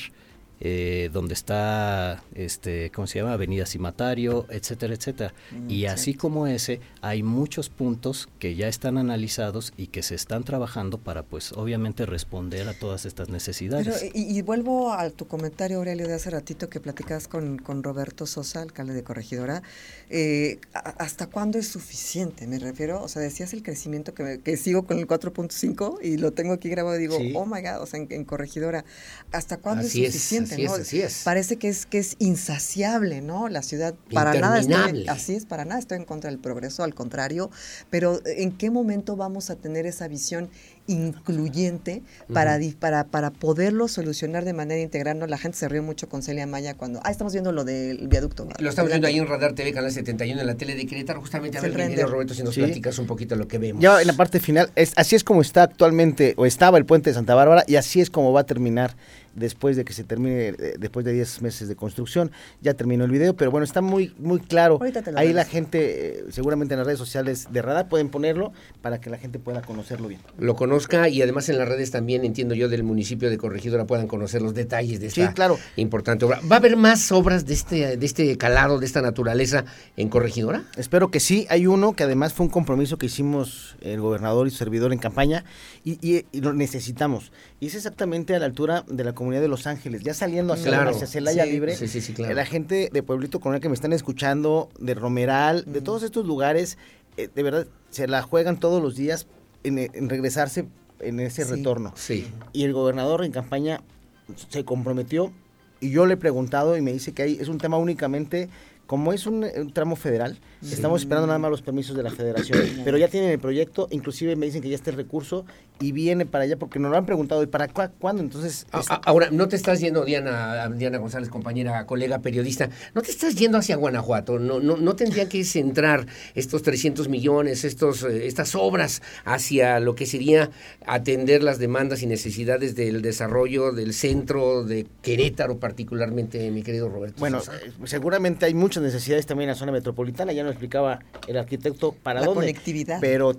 eh, donde está, este, ¿cómo se llama? Avenida Cimatario, etcétera, etcétera. Mm, y así como ese, hay muchos puntos que ya están analizados y que se están trabajando para, pues, obviamente responder a todas estas necesidades. Pero, y, y vuelvo a tu comentario, Aurelio, de hace ratito que platicas con, con Roberto Sosa, alcalde de Corregidora. Eh, ¿Hasta cuándo es suficiente? Me refiero, o sea, decías el crecimiento que, me- que sigo con el 4.5 y lo tengo aquí grabado y digo, Sí. oh my God, o sea, en, en Corregidora. ¿Hasta cuándo Así es es, así no? es, así es. Parece que es, que es insaciable, ¿no? La ciudad, para nada estoy, Interminable. así es, para nada estoy en contra del progreso, al contrario, pero ¿en qué momento vamos a tener esa visión incluyente para, para, para poderlo solucionar de manera integral? ¿no? La gente se rió mucho con Celia Maya cuando, ah, estamos viendo lo del viaducto. Lo estamos viendo ahí en Radar TV, Canal 71, en la tele de Querétaro. Justamente, a ver. Roberto, si nos Sí. platicas un poquito lo que vemos. Ya en la parte final, es, así es como está actualmente, o estaba el puente de Santa Bárbara, y así es como va a terminar después de que se termine, eh, después de 10 meses de construcción. Ya terminó el video, pero bueno, está muy, muy claro. Ahorita te lo Ahí la reviso. gente, eh, seguramente en las redes sociales de Radar pueden ponerlo para que la gente pueda conocerlo bien. Lo conozca y además en las redes también entiendo yo del municipio de Corregidora puedan conocer los detalles de esta Sí, claro. importante obra. ¿Va a haber más obras de este, de este calado, de esta naturaleza en Corregidora? Espero que sí. Hay uno que además fue un compromiso que hicimos el gobernador y su servidor en campaña y, y- y lo necesitamos. Y es exactamente a la altura de la comunidad de Los Ángeles, ya saliendo hacia, Claro. hacia Celaya Sí, Libre. sí, sí, sí, claro. La gente de Pueblito Coronel que me están escuchando, de Romeral, de todos estos lugares, eh, de verdad se la juegan todos los días en, en regresarse en ese Sí. retorno. Sí. Y el gobernador en campaña se comprometió y yo le he preguntado y me dice que hay, es un tema únicamente, como es un, un tramo federal, estamos esperando nada más los permisos de la federación, [CLEARS THROAT] pero ya tienen el proyecto, inclusive me dicen que ya está el recurso y viene para allá porque nos lo han preguntado, ¿y para cuándo? Entonces, A- es- a- Ahora, no te estás yendo, Diana, Diana González, compañera, colega periodista, no te estás yendo hacia Guanajuato, no, no, no tendría que centrar estos 300 millones, estos, eh, estas obras hacia lo que sería atender las demandas y necesidades del desarrollo del centro de Querétaro, particularmente, mi querido Roberto. Bueno, Sosa? eh, seguramente hay muchas necesidades también en la zona metropolitana, ya explicaba el arquitecto para La dónde. conectividad. Pero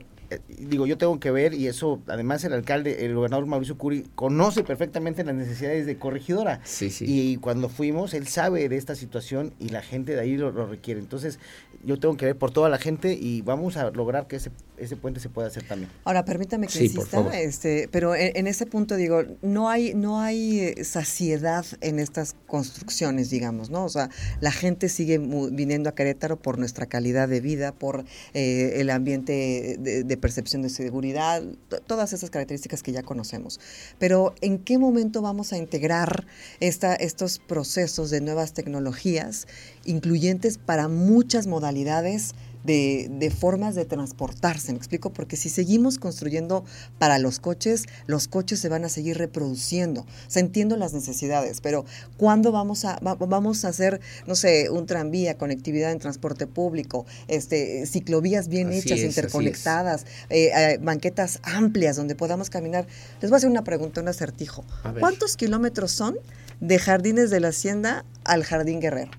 digo, yo tengo que ver y eso, además el alcalde, el gobernador Mauricio Curi conoce perfectamente las necesidades de corregidora. Sí, sí. Y cuando fuimos, él sabe de esta situación y la gente de ahí lo, lo requiere. Entonces, yo tengo que ver por toda la gente y vamos a lograr que ese, ese puente se pueda hacer también. Ahora, permítame que Sí, por insista, favor. este, pero en, en ese punto digo, no hay, no hay eh, saciedad en estas construcciones, digamos, ¿no? O sea, la gente sigue viniendo a Querétaro por nuestra calidad de vida, por eh, el ambiente de, de percepción de seguridad, to- todas esas características que ya conocemos. Pero, ¿en qué momento vamos a integrar esta, estos procesos de nuevas tecnologías, incluyentes para muchas modalidades? De, de formas de transportarse, ¿me explico? Porque si seguimos construyendo para los coches, los coches se van a seguir reproduciendo. O sea, entiendo las necesidades, pero ¿cuándo vamos a, va- vamos a hacer, no sé, un tranvía, conectividad en transporte público, este, ciclovías bien Así hechas, es, interconectadas, eh, eh, banquetas amplias donde podamos caminar? Les voy a hacer una pregunta, un acertijo. ¿Cuántos kilómetros son de Jardines de la Hacienda al Jardín Guerrero?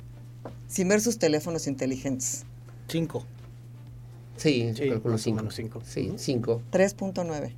Sin ver sus teléfonos inteligentes. Cinco. Sí, Sí, calculo más o cinco. menos cinco. Sí, cinco. 3.9.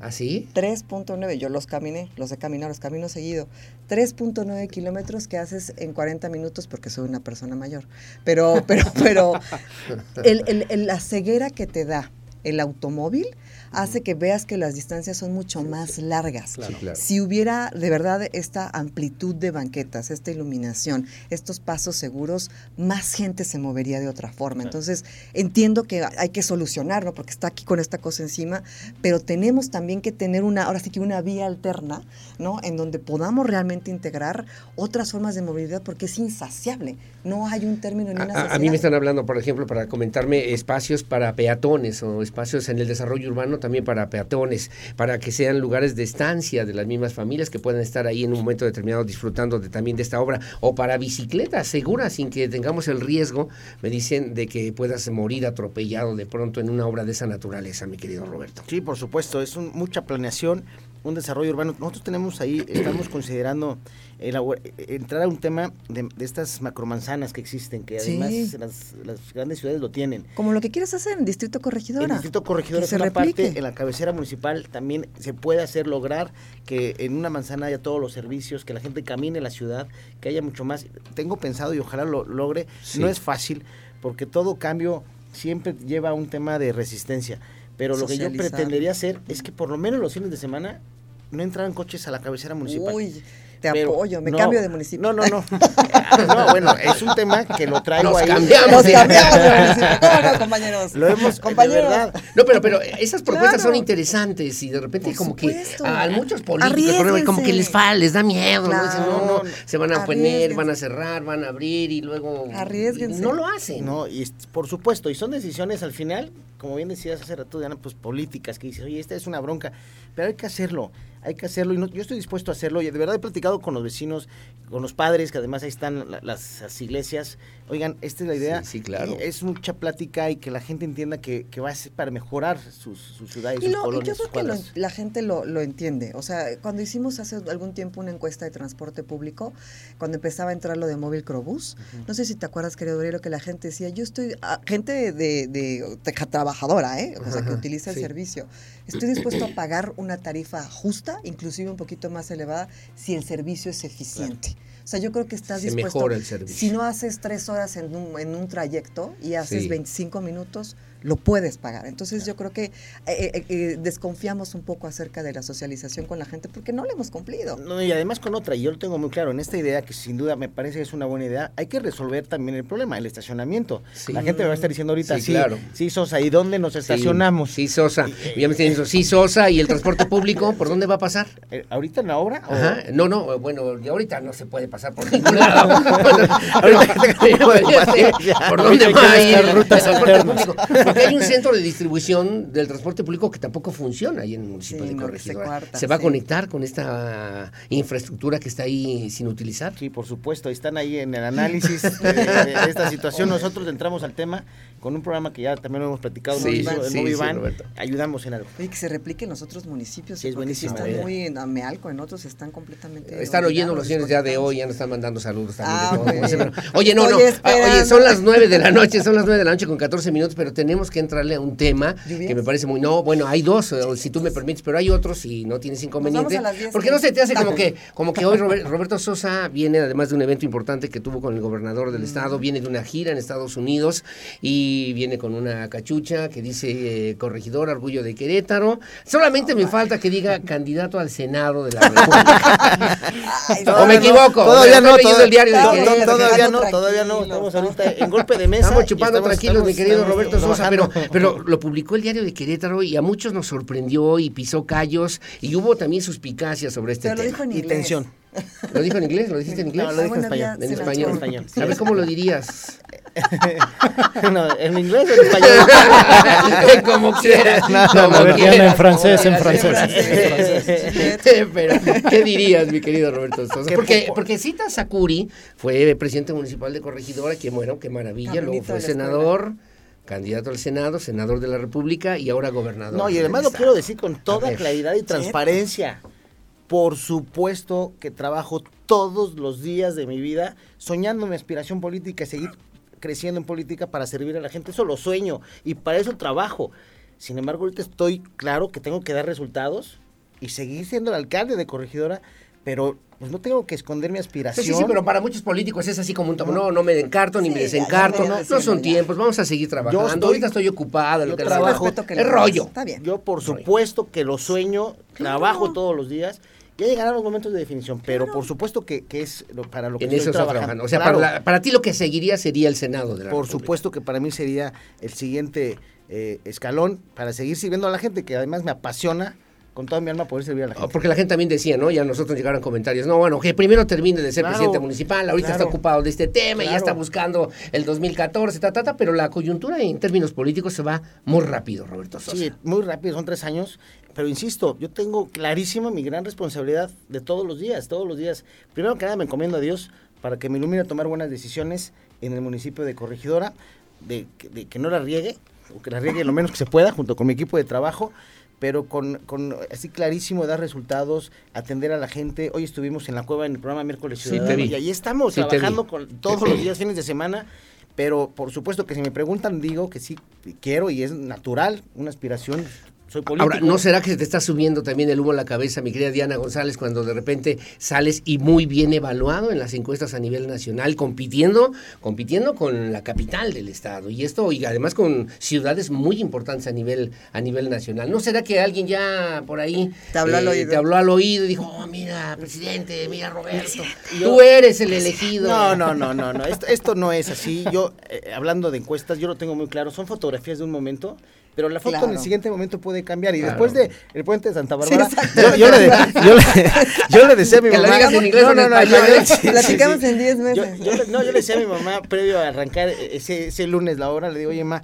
¿Así? 3.9, yo los caminé, los he caminado, los camino seguido. 3.9 kilómetros que haces en 40 minutos porque soy una persona mayor. Pero, pero, pero [LAUGHS] el- el- el- la ceguera que te da el automóvil hace que veas que las distancias son mucho más largas. Claro. Si hubiera de verdad esta amplitud de banquetas, esta iluminación, estos pasos seguros, más gente se movería de otra forma. Entonces, entiendo que hay que solucionarlo porque está aquí con esta cosa encima, pero tenemos también que tener una, ahora sí que una vía alterna, ¿no? En donde podamos realmente integrar otras formas de movilidad porque es insaciable. No hay un término ni una a- a mí me están hablando, por ejemplo, para comentarme espacios para peatones o espacios en el desarrollo urbano también para peatones, para que sean lugares de estancia de las mismas familias que puedan estar ahí en un momento determinado disfrutando de, también de esta obra, o para bicicletas seguras sin que tengamos el riesgo, me dicen, de que puedas morir atropellado de pronto en una obra de esa naturaleza, mi querido Roberto. Sí, por supuesto, es un- mucha planeación, un desarrollo urbano. Nosotros tenemos ahí, estamos considerando elabor- entrar a un tema de, de estas macromanzanas que existen, que Sí. además las, las grandes ciudades lo tienen. Como lo que quieres hacer en Distrito Corregidora. Distrito Corregidor Que es se una replique. parte, en la cabecera municipal también se puede hacer lograr que en una manzana haya todos los servicios, que la gente camine la ciudad, que haya mucho más. Tengo pensado y ojalá lo logre. Sí. No es fácil, porque todo cambio siempre lleva a un tema de resistencia. Pero lo que yo pretendería hacer es que por lo menos los fines de semana no entraran coches a la cabecera municipal. Uy, te Pero apoyo, me no, cambio de municipio. No, no, no. [LAUGHS] no, bueno, es un tema que lo traigo Nos ahí. cambiamos. Nos cambiamos de municipio. ¿Cómo no, compañeros? Lo hemos, compañeros. de verdad, No, pero, pero esas propuestas Claro. son interesantes y de repente Por como supuesto. que a muchos políticos como que les fa, les da miedo, ¿no? Dicen, no, no, Claro. se van a poner, van a cerrar, van a abrir y luego Arriésguense. no lo hacen. No, y por supuesto, y son decisiones al final, como bien decías hace rato, Diana, pues políticas, que dices, oye, esta es una bronca, pero hay que hacerlo, hay que hacerlo, y no- yo estoy dispuesto a hacerlo, y de verdad he platicado con los vecinos, con los padres, que además ahí están la- las, las iglesias, oigan, esta es la idea, Sí, sí, claro. y es mucha plática y que la gente entienda que, que va a ser para mejorar sus, su ciudad y, sus lo- colonias, yo sus creo que lo- la gente lo, lo entiende. O sea, cuando hicimos hace algún tiempo una encuesta de transporte público, cuando empezaba a entrar lo de móvil Crobús, no sé si te acuerdas, querido Aurelio, que la gente decía, yo estoy, ah, gente de, de, de- de- trabajadora, ¿eh? O sea, que utiliza el sí. servicio. Estoy dispuesto a pagar una tarifa justa, inclusive un poquito más elevada, si el servicio es eficiente. O sea, yo creo que estás Se dispuesto. mejora el servicio. Si no haces tres horas en un, en un trayecto y haces Sí. 25 minutos, lo puedes pagar. Entonces yo creo que eh, eh, eh, desconfiamos un poco acerca de la socialización con la gente porque no lo hemos cumplido. No, y además con otra, y yo lo tengo muy claro, en esta idea que sin duda me parece que es una buena idea, hay que resolver también el problema, el estacionamiento. Sí. La gente me va a estar diciendo ahorita, Sí, sí, claro. sí, Sosa, ¿y dónde nos estacionamos? Sí, Sosa. Ya me están diciendo, sí, Sosa. ¿Y el transporte público [LAUGHS] por dónde va a pasar? ¿Ahorita en la obra? o- Ajá. No, no, bueno, y ahorita no se puede pasar por ningún [LAUGHS] lado. [LAUGHS] ¿Por dónde va a ir rutas alternas. Porque hay un centro de distribución del transporte público que tampoco funciona ahí en el municipio Sí, de no, que se Corregidora. cuarta, ¿Se va a conectar con esta infraestructura que está ahí sin utilizar? Sí, por supuesto, están ahí en el [LAUGHS] análisis de, de esta situación. Nosotros entramos al tema con un programa que ya también lo hemos platicado Sí, mucho, el sí, Movi sí, Van. Roberto. ayudamos en algo. Oye, que se replique en los otros municipios. Sí, es buenísimo, están muy en Amealco, en otros están completamente. Están oyendo los señores ya de hoy, ya nos están mandando saludos también. Ah, de todo. Oye, no, no. Ah, Oye, son las nueve de la noche, son las nueve de la noche con 14 minutos, pero tenemos que entrarle a un tema ¿Lluvias? que me parece muy. No, bueno, hay dos, eh, si tú me permites, pero hay otros y no tienes inconveniente. a las 10, Porque no se te hace como que, como que hoy Robert- [LAUGHS] Roberto Sosa viene, además de un evento importante que tuvo con el gobernador Mm. del estado, viene de una gira en Estados Unidos y viene con una cachucha que dice eh, corregidor, orgullo de Querétaro. Solamente me falta que diga candidato al Senado de la República. Ay, ¿O me no, equivoco? Todavía no, leyendo toda- el diario de to- to- Querétaro. todavía no, todavía no. Estamos ahorita en golpe de mesa. Estamos chupando estamos- tranquilos, mi querido estamos Roberto Sosa, pero, pero lo publicó el diario de Querétaro y a muchos nos sorprendió y pisó callos y hubo también suspicacias sobre este Pero lo tema. dijo en Y tensión. ¿Lo dijo en inglés? ¿Lo dijiste en inglés? No, lo dije en español. En español. español. A ver cómo lo dirías. [LAUGHS] no, ¿En inglés o en español? [LAUGHS] como quieras. No, no, como no, en francés, en francés. Pero, ¿qué dirías, mi querido Roberto Sosa? Que Porque, po- porque Cita Sakuri fue presidente municipal de Corregidora, que bueno, qué maravilla, luego fue senador, candidato al Senado, senador de la República y ahora gobernador. No, y además lo quiero decir con toda ver. claridad y transparencia. Por supuesto que trabajo todos los días de mi vida soñando mi aspiración política y seguir creciendo en política para servir a la gente. Eso lo sueño y para eso trabajo. Sin embargo, ahorita estoy claro que tengo que dar resultados y seguir siendo el alcalde de Corregidora, pero pues no tengo que esconder mi aspiración. sí, sí, pero para muchos políticos es así como un... No, no me encarto ni Sí, me desencarto. ya, No, ya, no son ya. tiempos, vamos a seguir trabajando. estoy- Ahorita estoy ocupado. yo lo que trabajo- que Es lo rollo. Está bien. Yo por supuesto que lo sueño, trabajo todos los días. Ya llegarán los momentos de definición, pero por supuesto que, que es lo- para lo que En estoy eso trabajando. trabajando. O sea, Claro, para, la- para ti lo que seguiría sería el Senado de la por República. supuesto que para mí sería el siguiente eh, escalón para seguir sirviendo a la gente, que además me apasiona con toda mi alma poder servir a la Ah, gente. Porque la gente también decía, ¿no? Ya nosotros llegaron comentarios. No, bueno, que primero termine de ser Claro, presidente municipal, ahorita claro. está ocupado de este tema, y ya Claro. está buscando el 2014, ta, ta, ta, pero la coyuntura en términos políticos se va muy rápido, Roberto Sosa. Sí, muy rápido, son tres años, pero insisto, yo tengo clarísima mi gran responsabilidad de todos los días, todos los días. Primero que nada me encomiendo a Dios para que me ilumine a tomar buenas decisiones en el municipio de Corregidora, de, de que no la riegue, o que la riegue lo menos que se pueda, junto con mi equipo de trabajo, pero con, con así clarísimo dar resultados, atender a la gente. Hoy estuvimos en la cueva en el programa Miércoles Sí, Ciudadano vi. y ahí estamos Sí, trabajando con todos los días, fines de semana. Pero por supuesto que si me preguntan, digo que sí quiero y es natural, una aspiración. Soy político. Ahora, ¿no será que se te está subiendo también el humo a la cabeza, mi querida Diana González, cuando de repente sales y muy bien evaluado en las encuestas a nivel nacional, compitiendo, compitiendo con la capital del estado? Y esto, y además con ciudades muy importantes a nivel, a nivel nacional. ¿No será que alguien ya por ahí eh, Te habló al oído. te habló al oído y dijo, oh, mira, presidente, mira, Roberto, tú eres el elegido? No, no, no, no, no. Esto, esto no es así. Yo, eh, hablando de encuestas, yo lo tengo muy claro. Son fotografías de un momento, pero la foto en el siguiente momento puede cambiar. Y Claro. después de el puente de Santa Bárbara, exacto. yo, yo le, yo, le, [LAUGHS] yo le decía a mi Que lo mamá. digas en inglés o en español, yo- sí, sí, Platicamos sí. en 10 Yo, meses. yo le- no, yo le decía a mi mamá, previo a arrancar ese, ese lunes la hora, le digo, oye, ma,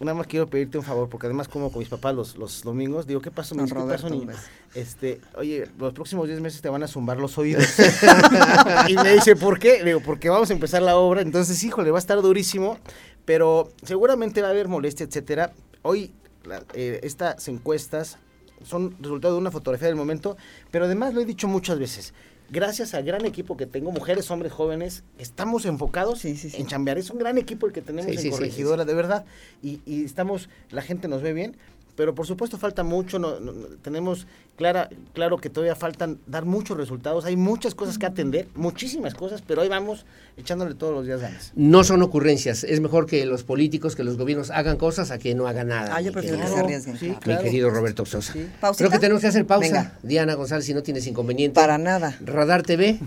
nada más quiero pedirte un favor, porque además como con mis papás los, los domingos, digo, ¿qué pasó, mis ¿Qué pasó, Roberto, beso. Este, oye, los próximos 10 meses te van a zumbar los oídos. [LAUGHS] [LAUGHS] y me dice, ¿por qué? Le digo, porque vamos a empezar la obra, entonces, híjole, va a estar durísimo, pero seguramente va a haber molestia, etcétera. Hoy, la- eh, estas encuestas son resultado de una fotografía del momento, pero además lo he dicho muchas veces, gracias al gran equipo que tengo, mujeres, hombres, jóvenes, estamos enfocados en chambear. Es un gran equipo el que tenemos en Corregidora, de verdad. Y, y estamos, la gente nos ve bien, pero por supuesto falta mucho, no- no- tenemos clara, claro que todavía faltan dar muchos resultados, hay muchas cosas que atender, muchísimas cosas, pero ahí vamos echándole todos los días ganas. No son ocurrencias. Es mejor que los políticos, que los gobiernos hagan cosas a que no hagan nada. Ah, yo prefiero que se arriesguen. Sí, Mi querido Roberto Sosa. ¿Pausita? Creo que tenemos que hacer pausa. Venga. Diana González, si no tienes inconveniente. Para nada. Radar TV.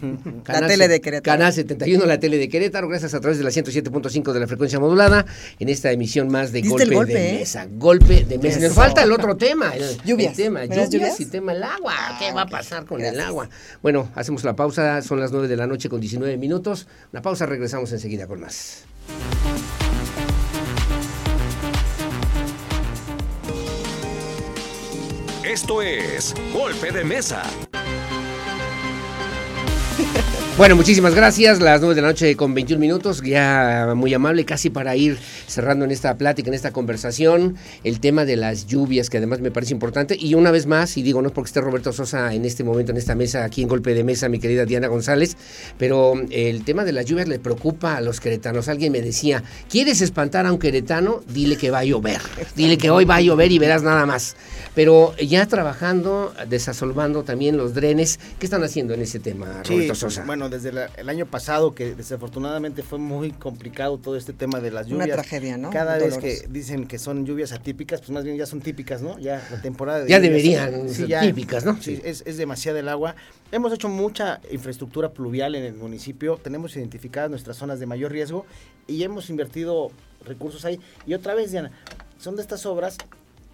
La tele de Querétaro. Canal 71, la tele de Querétaro. Gracias a través de la 107.5 de la frecuencia modulada. En esta emisión más de ¿Viste Golpe, de eh? Mesa. Golpe de Mesa. Nos falta el otro tema. El, Lluvias. el tema ¿Me das lluvias, lluvias? y tema el agua. ¿Qué Ah, va a pasar con el agua? Bueno, hacemos la pausa. Son las 9 de la noche con 19 minutos. Una pausa. Regresamos enseguida con más. Esto es Golpe de Mesa. Bueno, muchísimas gracias. Las 9 de la noche con 21 minutos. Ya muy amable, casi para ir cerrando en esta plática, en esta conversación, el tema de las lluvias, que además me parece importante. Y una vez más, y digo, no es porque esté Roberto Sosa en este momento, en esta mesa, aquí en Golpe de Mesa, mi querida Diana González, pero el tema de las lluvias le preocupa a los queretanos. Alguien me decía, ¿quieres espantar a un queretano? Dile que va a llover. Dile que hoy va a llover y verás nada más. Pero ya trabajando, desasolvando también los drenes, ¿qué están haciendo en ese tema, Sí, Roberto Sosa? bueno, desde la- el año pasado, que desafortunadamente fue muy complicado todo este tema de las Una lluvias. tragedia, ¿no? Cada vez que dicen que son lluvias atípicas, pues más bien ya son típicas, ¿no? Ya la temporada de Ya deberían sí, ser típicas, ¿no? Sí, Sí. Es, es demasiada el agua. Hemos hecho mucha infraestructura pluvial en el municipio, tenemos identificadas nuestras zonas de mayor riesgo y hemos invertido recursos ahí. Y otra vez, Diana, son de estas obras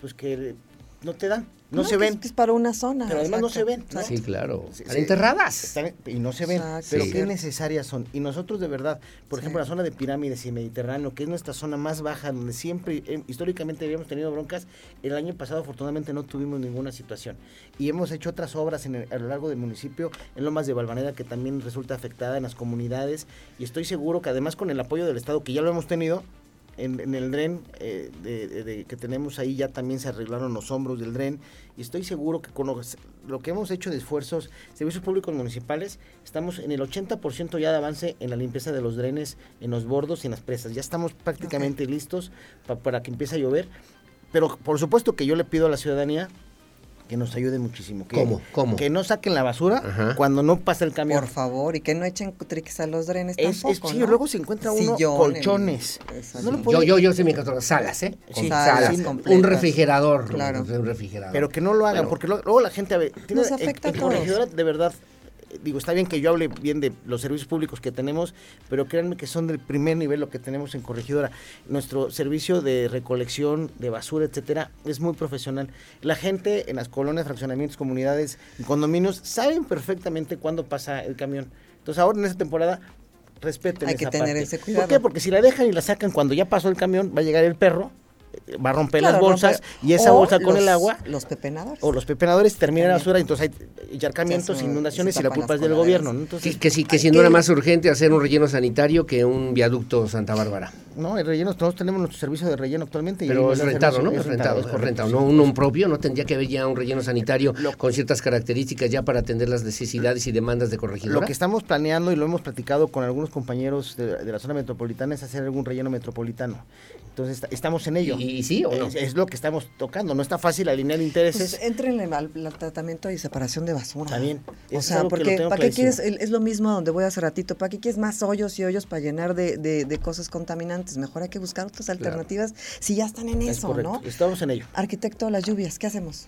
pues que no te dan, no, se ven. Es, para una zona. Pero además no se ven. Sí, claro. Sí, Están sí. enterradas. Están- y no se ven, Exacto. pero Sí. qué necesarias son. Y nosotros de verdad, por Sí. ejemplo, la zona de pirámides y Mediterráneo, que es nuestra zona más baja, donde siempre, eh, históricamente habíamos tenido broncas, el año pasado afortunadamente no tuvimos ninguna situación. Y hemos hecho otras obras en el- a lo largo del municipio, en Lomas de Valvanera, que también resulta afectada en las comunidades. Y estoy seguro que además con el apoyo del Estado, que ya lo hemos tenido, en, en el dren eh, de, de- de- que tenemos ahí ya también se arreglaron los hombros del dren y estoy seguro que con lo, lo que hemos hecho de esfuerzos, servicios públicos municipales, estamos en el 80% ya de avance en la limpieza de los drenes, en los bordos y en las presas. Ya estamos prácticamente listos pa- para que empiece a llover. Pero por supuesto que yo le pido a la ciudadanía que nos ayude muchísimo. Que, ¿Cómo? ¿Cómo? Que no saquen la basura Ajá. cuando no pasa el camión. Por favor, y que no echen triques a los drenes Es, es- tampoco, sí, ¿no? luego se encuentra uno colchones. No lo Yo, puede- yo, yo sé mi catorce salas, ¿eh? Sí, salas un refrigerador. Claro. Un refrigerador. Pero que no lo hagan, Bueno. porque luego la gente, a ver, tiene, Nos afecta en a todos. De verdad, digo, está bien que yo hable bien de los servicios públicos que tenemos, pero créanme que son del primer nivel lo que tenemos en Corregidora. Nuestro servicio de recolección de basura, etcétera, es muy profesional. La gente en las colonias, fraccionamientos, comunidades, condominios, saben perfectamente cuándo pasa el camión. Entonces ahora en esta temporada respeten Hay que esa tener parte. ese ¿Por cuidado. qué? Porque si la dejan y la sacan cuando ya pasó el camión, va a llegar el perro, va a romper Claro, las bolsas romper- y esa o bolsa con los- el agua Los pepenadores. o los pepenadores terminan la basura, entonces hay encharcamientos, hacen- inundaciones y la culpa es del gobierno. ¿no? Entonces, Que, que si, que hay si no era más urgente hacer un relleno sanitario que un viaducto Santa Bárbara. No, el relleno, nosotros tenemos nuestro servicio de relleno actualmente. y Pero ahí es rentado, ¿no? Es rentado, es correcto, rentado. sí. No uno un propio, no tendría que haber ya un relleno sanitario con ciertas características ya para atender las necesidades y demandas de corregidora. Lo que estamos planeando y lo hemos platicado con algunos compañeros de, de la zona metropolitana es hacer algún relleno metropolitano. Entonces está- estamos en ello. ¿Y, y sí o no? Es, es lo que estamos tocando. No está fácil alinear intereses. Pues entrenle al, al tratamiento y separación de basura. Está bien. O Es sea, porque ¿para qué quieres? Es lo mismo a donde voy hace ratito. ¿Para qué quieres más hoyos y hoyos para llenar de, de- de cosas contaminantes? Mejor hay que buscar otras alternativas si ya están en Es eso, correcto. ¿no? Estamos en ello. Arquitecto, las lluvias, ¿qué hacemos?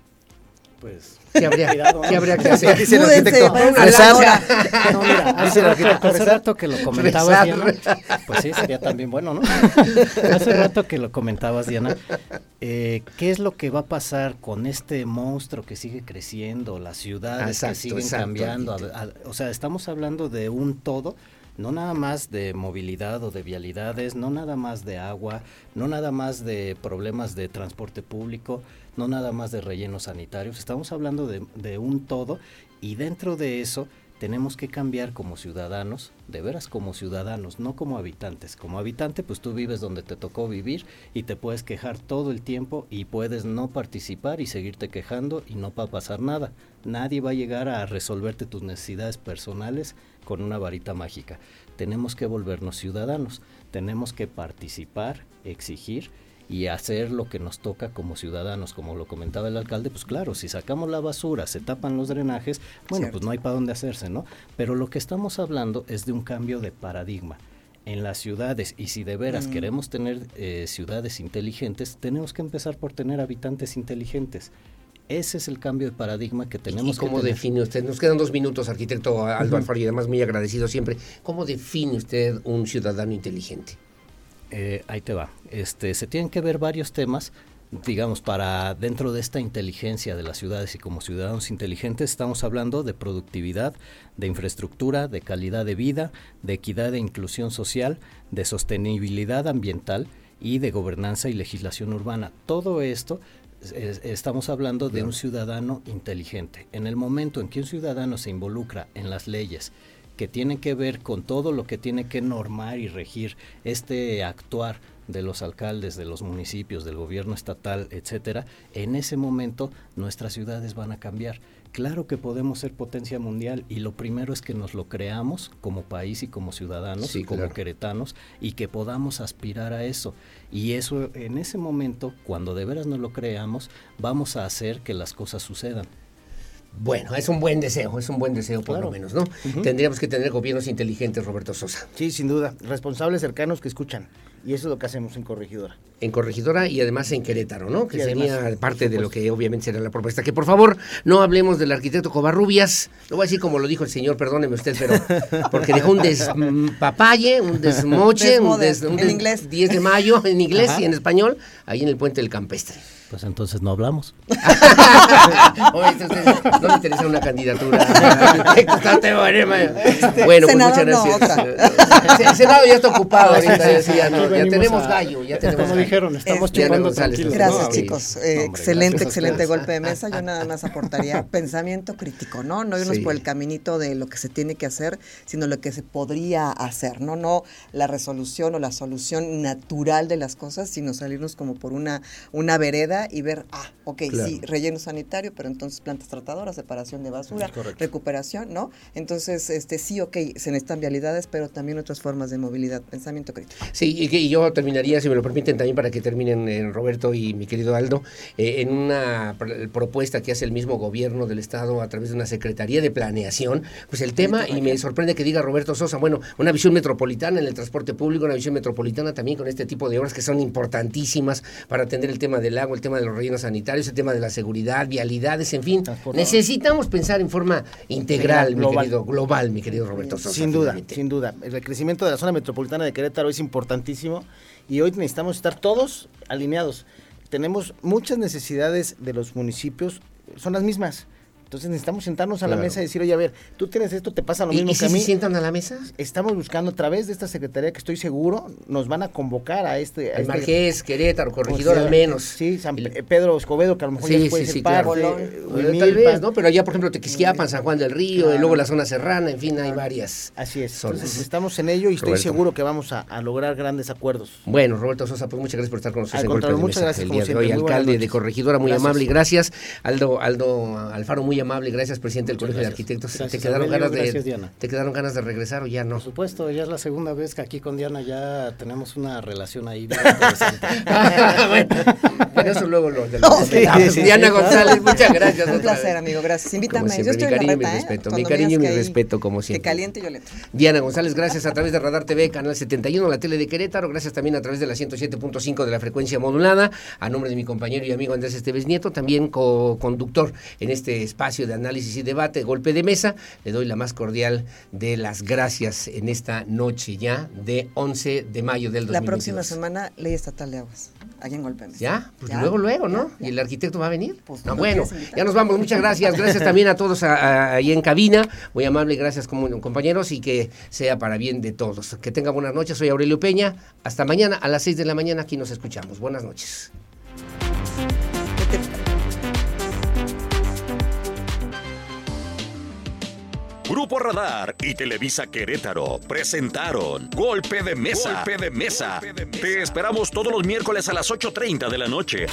Pues ¿Qué habría, Cuidado, ¿no? qué habría que hacer? Dice el arquitecto, [LAUGHS] No, mira, hace rato, hace que lo comentabas. Diana. Pues sí, sería también bueno, ¿no? [LAUGHS] hace rato que lo comentabas, Diana. eh, ¿Qué es lo que va a pasar con este monstruo que sigue creciendo, las ciudades Exacto, que siguen exacto, cambiando? A- arquitecto. a- o sea, estamos hablando de un todo. No nada más de movilidad o de vialidades, no nada más de agua, no nada más de problemas de transporte público, no nada más de rellenos sanitarios. Estamos hablando de, un todo y dentro de eso tenemos que cambiar como ciudadanos, de veras como ciudadanos, no como habitantes. Como habitante, pues tú vives donde te tocó vivir y te puedes quejar todo el tiempo y puedes no participar y seguirte quejando y no va a pasar nada. Nadie va a llegar a resolverte tus necesidades personales con una varita mágica. Tenemos que volvernos ciudadanos, tenemos que participar, exigir y hacer lo que nos toca como ciudadanos, como lo comentaba el alcalde, pues claro, si sacamos la basura, se tapan los drenajes, bueno, pues no hay para dónde hacerse, ¿no? Pero lo que estamos hablando es de un cambio de paradigma. En las ciudades, y si de veras Mm. queremos tener eh, ciudades inteligentes, tenemos que empezar por tener habitantes inteligentes. Ese es el cambio de paradigma que tenemos ¿Y cómo que tener. define usted? Nos quedan dos minutos, arquitecto Aldo Ujú. Alfaro, y además muy agradecido siempre. ¿Cómo define usted un ciudadano inteligente? Eh, ahí te va. Este, se tienen que ver varios temas, digamos, para dentro de esta inteligencia de las ciudades y como ciudadanos inteligentes estamos hablando de productividad, de infraestructura, de calidad de vida, de equidad e inclusión social, de sostenibilidad ambiental y de gobernanza y legislación urbana. Todo esto es- estamos hablando de un ciudadano inteligente. En el momento en que un ciudadano se involucra en las leyes que tienen que ver con todo lo que tiene que normar y regir este actuar de los alcaldes, de los municipios, del gobierno estatal, etcétera, en ese momento nuestras ciudades van a cambiar. Claro que podemos ser potencia mundial y lo primero es que nos lo creamos como país y como ciudadanos, Sí, como claro. queretanos y que podamos aspirar a eso. Y eso en ese momento, cuando de veras nos lo creamos, vamos a hacer que las cosas sucedan. Bueno, es un buen deseo, es un buen deseo por Claro. lo menos, ¿no? Tendríamos que tener gobiernos inteligentes, Roberto Sosa. Sí, sin duda. Responsables cercanos que escuchan. Y eso es lo que hacemos en Corregidora. En Corregidora y además en Querétaro, ¿no? Que Y sería además, parte de lo que obviamente será la propuesta. Que por favor no hablemos del arquitecto Covarrubias. Lo voy a decir como lo dijo el señor, perdóneme usted, pero [LAUGHS] porque dejó un despapalle, un desmoche, un, Desmoder, des, un en inglés. 10 de mayo en inglés Ajá. y en español, ahí en el puente del campestre. Pues entonces no hablamos. [LAUGHS] Oye, esto- no le interesa una candidatura. [LAUGHS] [LAUGHS] Teorema. bueno, pues muchas no, gracias. El Senado ya está ocupado ahorita, Sí, sí, sí, ya, no, tenemos a- gallo, ya tenemos Como gallo. dijeron, estamos Este, chupando tranquilos. Gracias, ¿no? chicos. Eh, excelente, excelente golpe de mesa. Yo nada más aportaría pensamiento crítico, ¿no? No irnos Sí. por el caminito de lo que se tiene que hacer, sino lo que se podría hacer, ¿no? No la resolución o la solución natural de las cosas, sino salirnos como por una, una vereda y ver, ah, ok, Claro. sí, relleno sanitario, pero entonces plantas tratadoras, separación de basura, recuperación, ¿no? Entonces, este sí, ok, se necesitan vialidades, pero también otras formas de movilidad. Pensamiento crítico. Sí, y, y yo terminaría, si me lo permiten, también para que terminen eh, Roberto y mi querido Aldo, eh, en una pr- propuesta que hace el mismo gobierno del Estado a través de una Secretaría de Planeación, pues el tema, y me sorprende que diga Roberto Sosa, bueno, una visión metropolitana en el transporte público, una visión metropolitana también con este tipo de obras que son importantísimas para atender el tema del agua, el tema de los rellenos sanitarios, el tema de la seguridad, vialidades, en fin. Necesitamos pensar en forma integral, mi Global. querido, global, mi querido Roberto Sosa. Sin duda, finalmente. sin duda. El crecimiento de la zona metropolitana de Querétaro es importantísimo y hoy necesitamos estar todos alineados. Tenemos muchas necesidades de los municipios, son las mismas. Entonces necesitamos sentarnos a la Claro. mesa y decir, oye, a ver, tú tienes esto, te pasa lo ¿Y, mismo y que si a mí. se sientan a la mesa? Estamos buscando a través de esta secretaría que estoy seguro nos van a convocar a este... A Al este- Marqués, Querétaro, Corregidor al menos. Sí, San Pe- Pedro Escobedo, que a lo mejor Sí, ya puede sí, ser sí, parte. claro. Tal vez, ¿no? Pero allá, por ejemplo, Tequisquiapan, San Juan del Río, y luego la zona serrana, en fin, hay varias. Así es. zonas. Entonces estamos en ello y estoy Roberto. seguro que vamos a, a lograr grandes acuerdos. Bueno, Roberto Sosa, pues muchas gracias por estar con nosotros Al en Golpe contrario, de muchas Mesa gracias, el día de hoy. Alcalde de. Corregidora, muy amable, gracias. Aldo, Aldo Alfaro, muy amable, gracias, presidente del Colegio de gracias. Arquitectos. ¿Te Gracias, quedaron, Aurelio, ganas de, gracias, Diana. ¿Te quedaron ganas de regresar o ya no? Por supuesto, ya es la segunda vez que aquí con Diana ya tenemos una relación ahí interesante. [LAUGHS] bueno, pero eso luego lo de los Oh, sí, comentarios. sí, sí. Diana González, muchas gracias. Un placer, amigo, gracias. Como Invítame. siempre, Yo estoy mi en cariño y mi ¿eh? respeto. Cuando Mi cariño y mi respeto, como siempre. Que caliente yo le. Diana González, gracias a través de Radar TV, Canal 71, la tele de Querétaro, gracias también a través de la 107.5 de la frecuencia modulada, a nombre de mi compañero y amigo Andrés Esteves Nieto, también co-conductor en este espacio de análisis y debate, golpe de mesa, le doy la más cordial de las gracias en esta noche ya de 11 de mayo del 2022. La próxima semana, Ley Estatal de Aguas, allá en Golpes. ¿Ya? Pues Ya, luego, luego, ¿no? ya, ¿Y el arquitecto va a venir? Pues, no, ¿lo bueno, ya nos vamos. Muchas gracias. Gracias también a todos ahí en cabina. Muy amable, gracias como compañeros y que sea para bien de todos. Que tengan buenas noches. Soy Aurelio Peña. Hasta mañana a las 6 de la mañana aquí nos escuchamos. Buenas noches. Grupo Radar y Televisa Querétaro presentaron Golpe de Mesa. Golpe de Mesa. Te esperamos todos los miércoles a las 8.30 de la noche.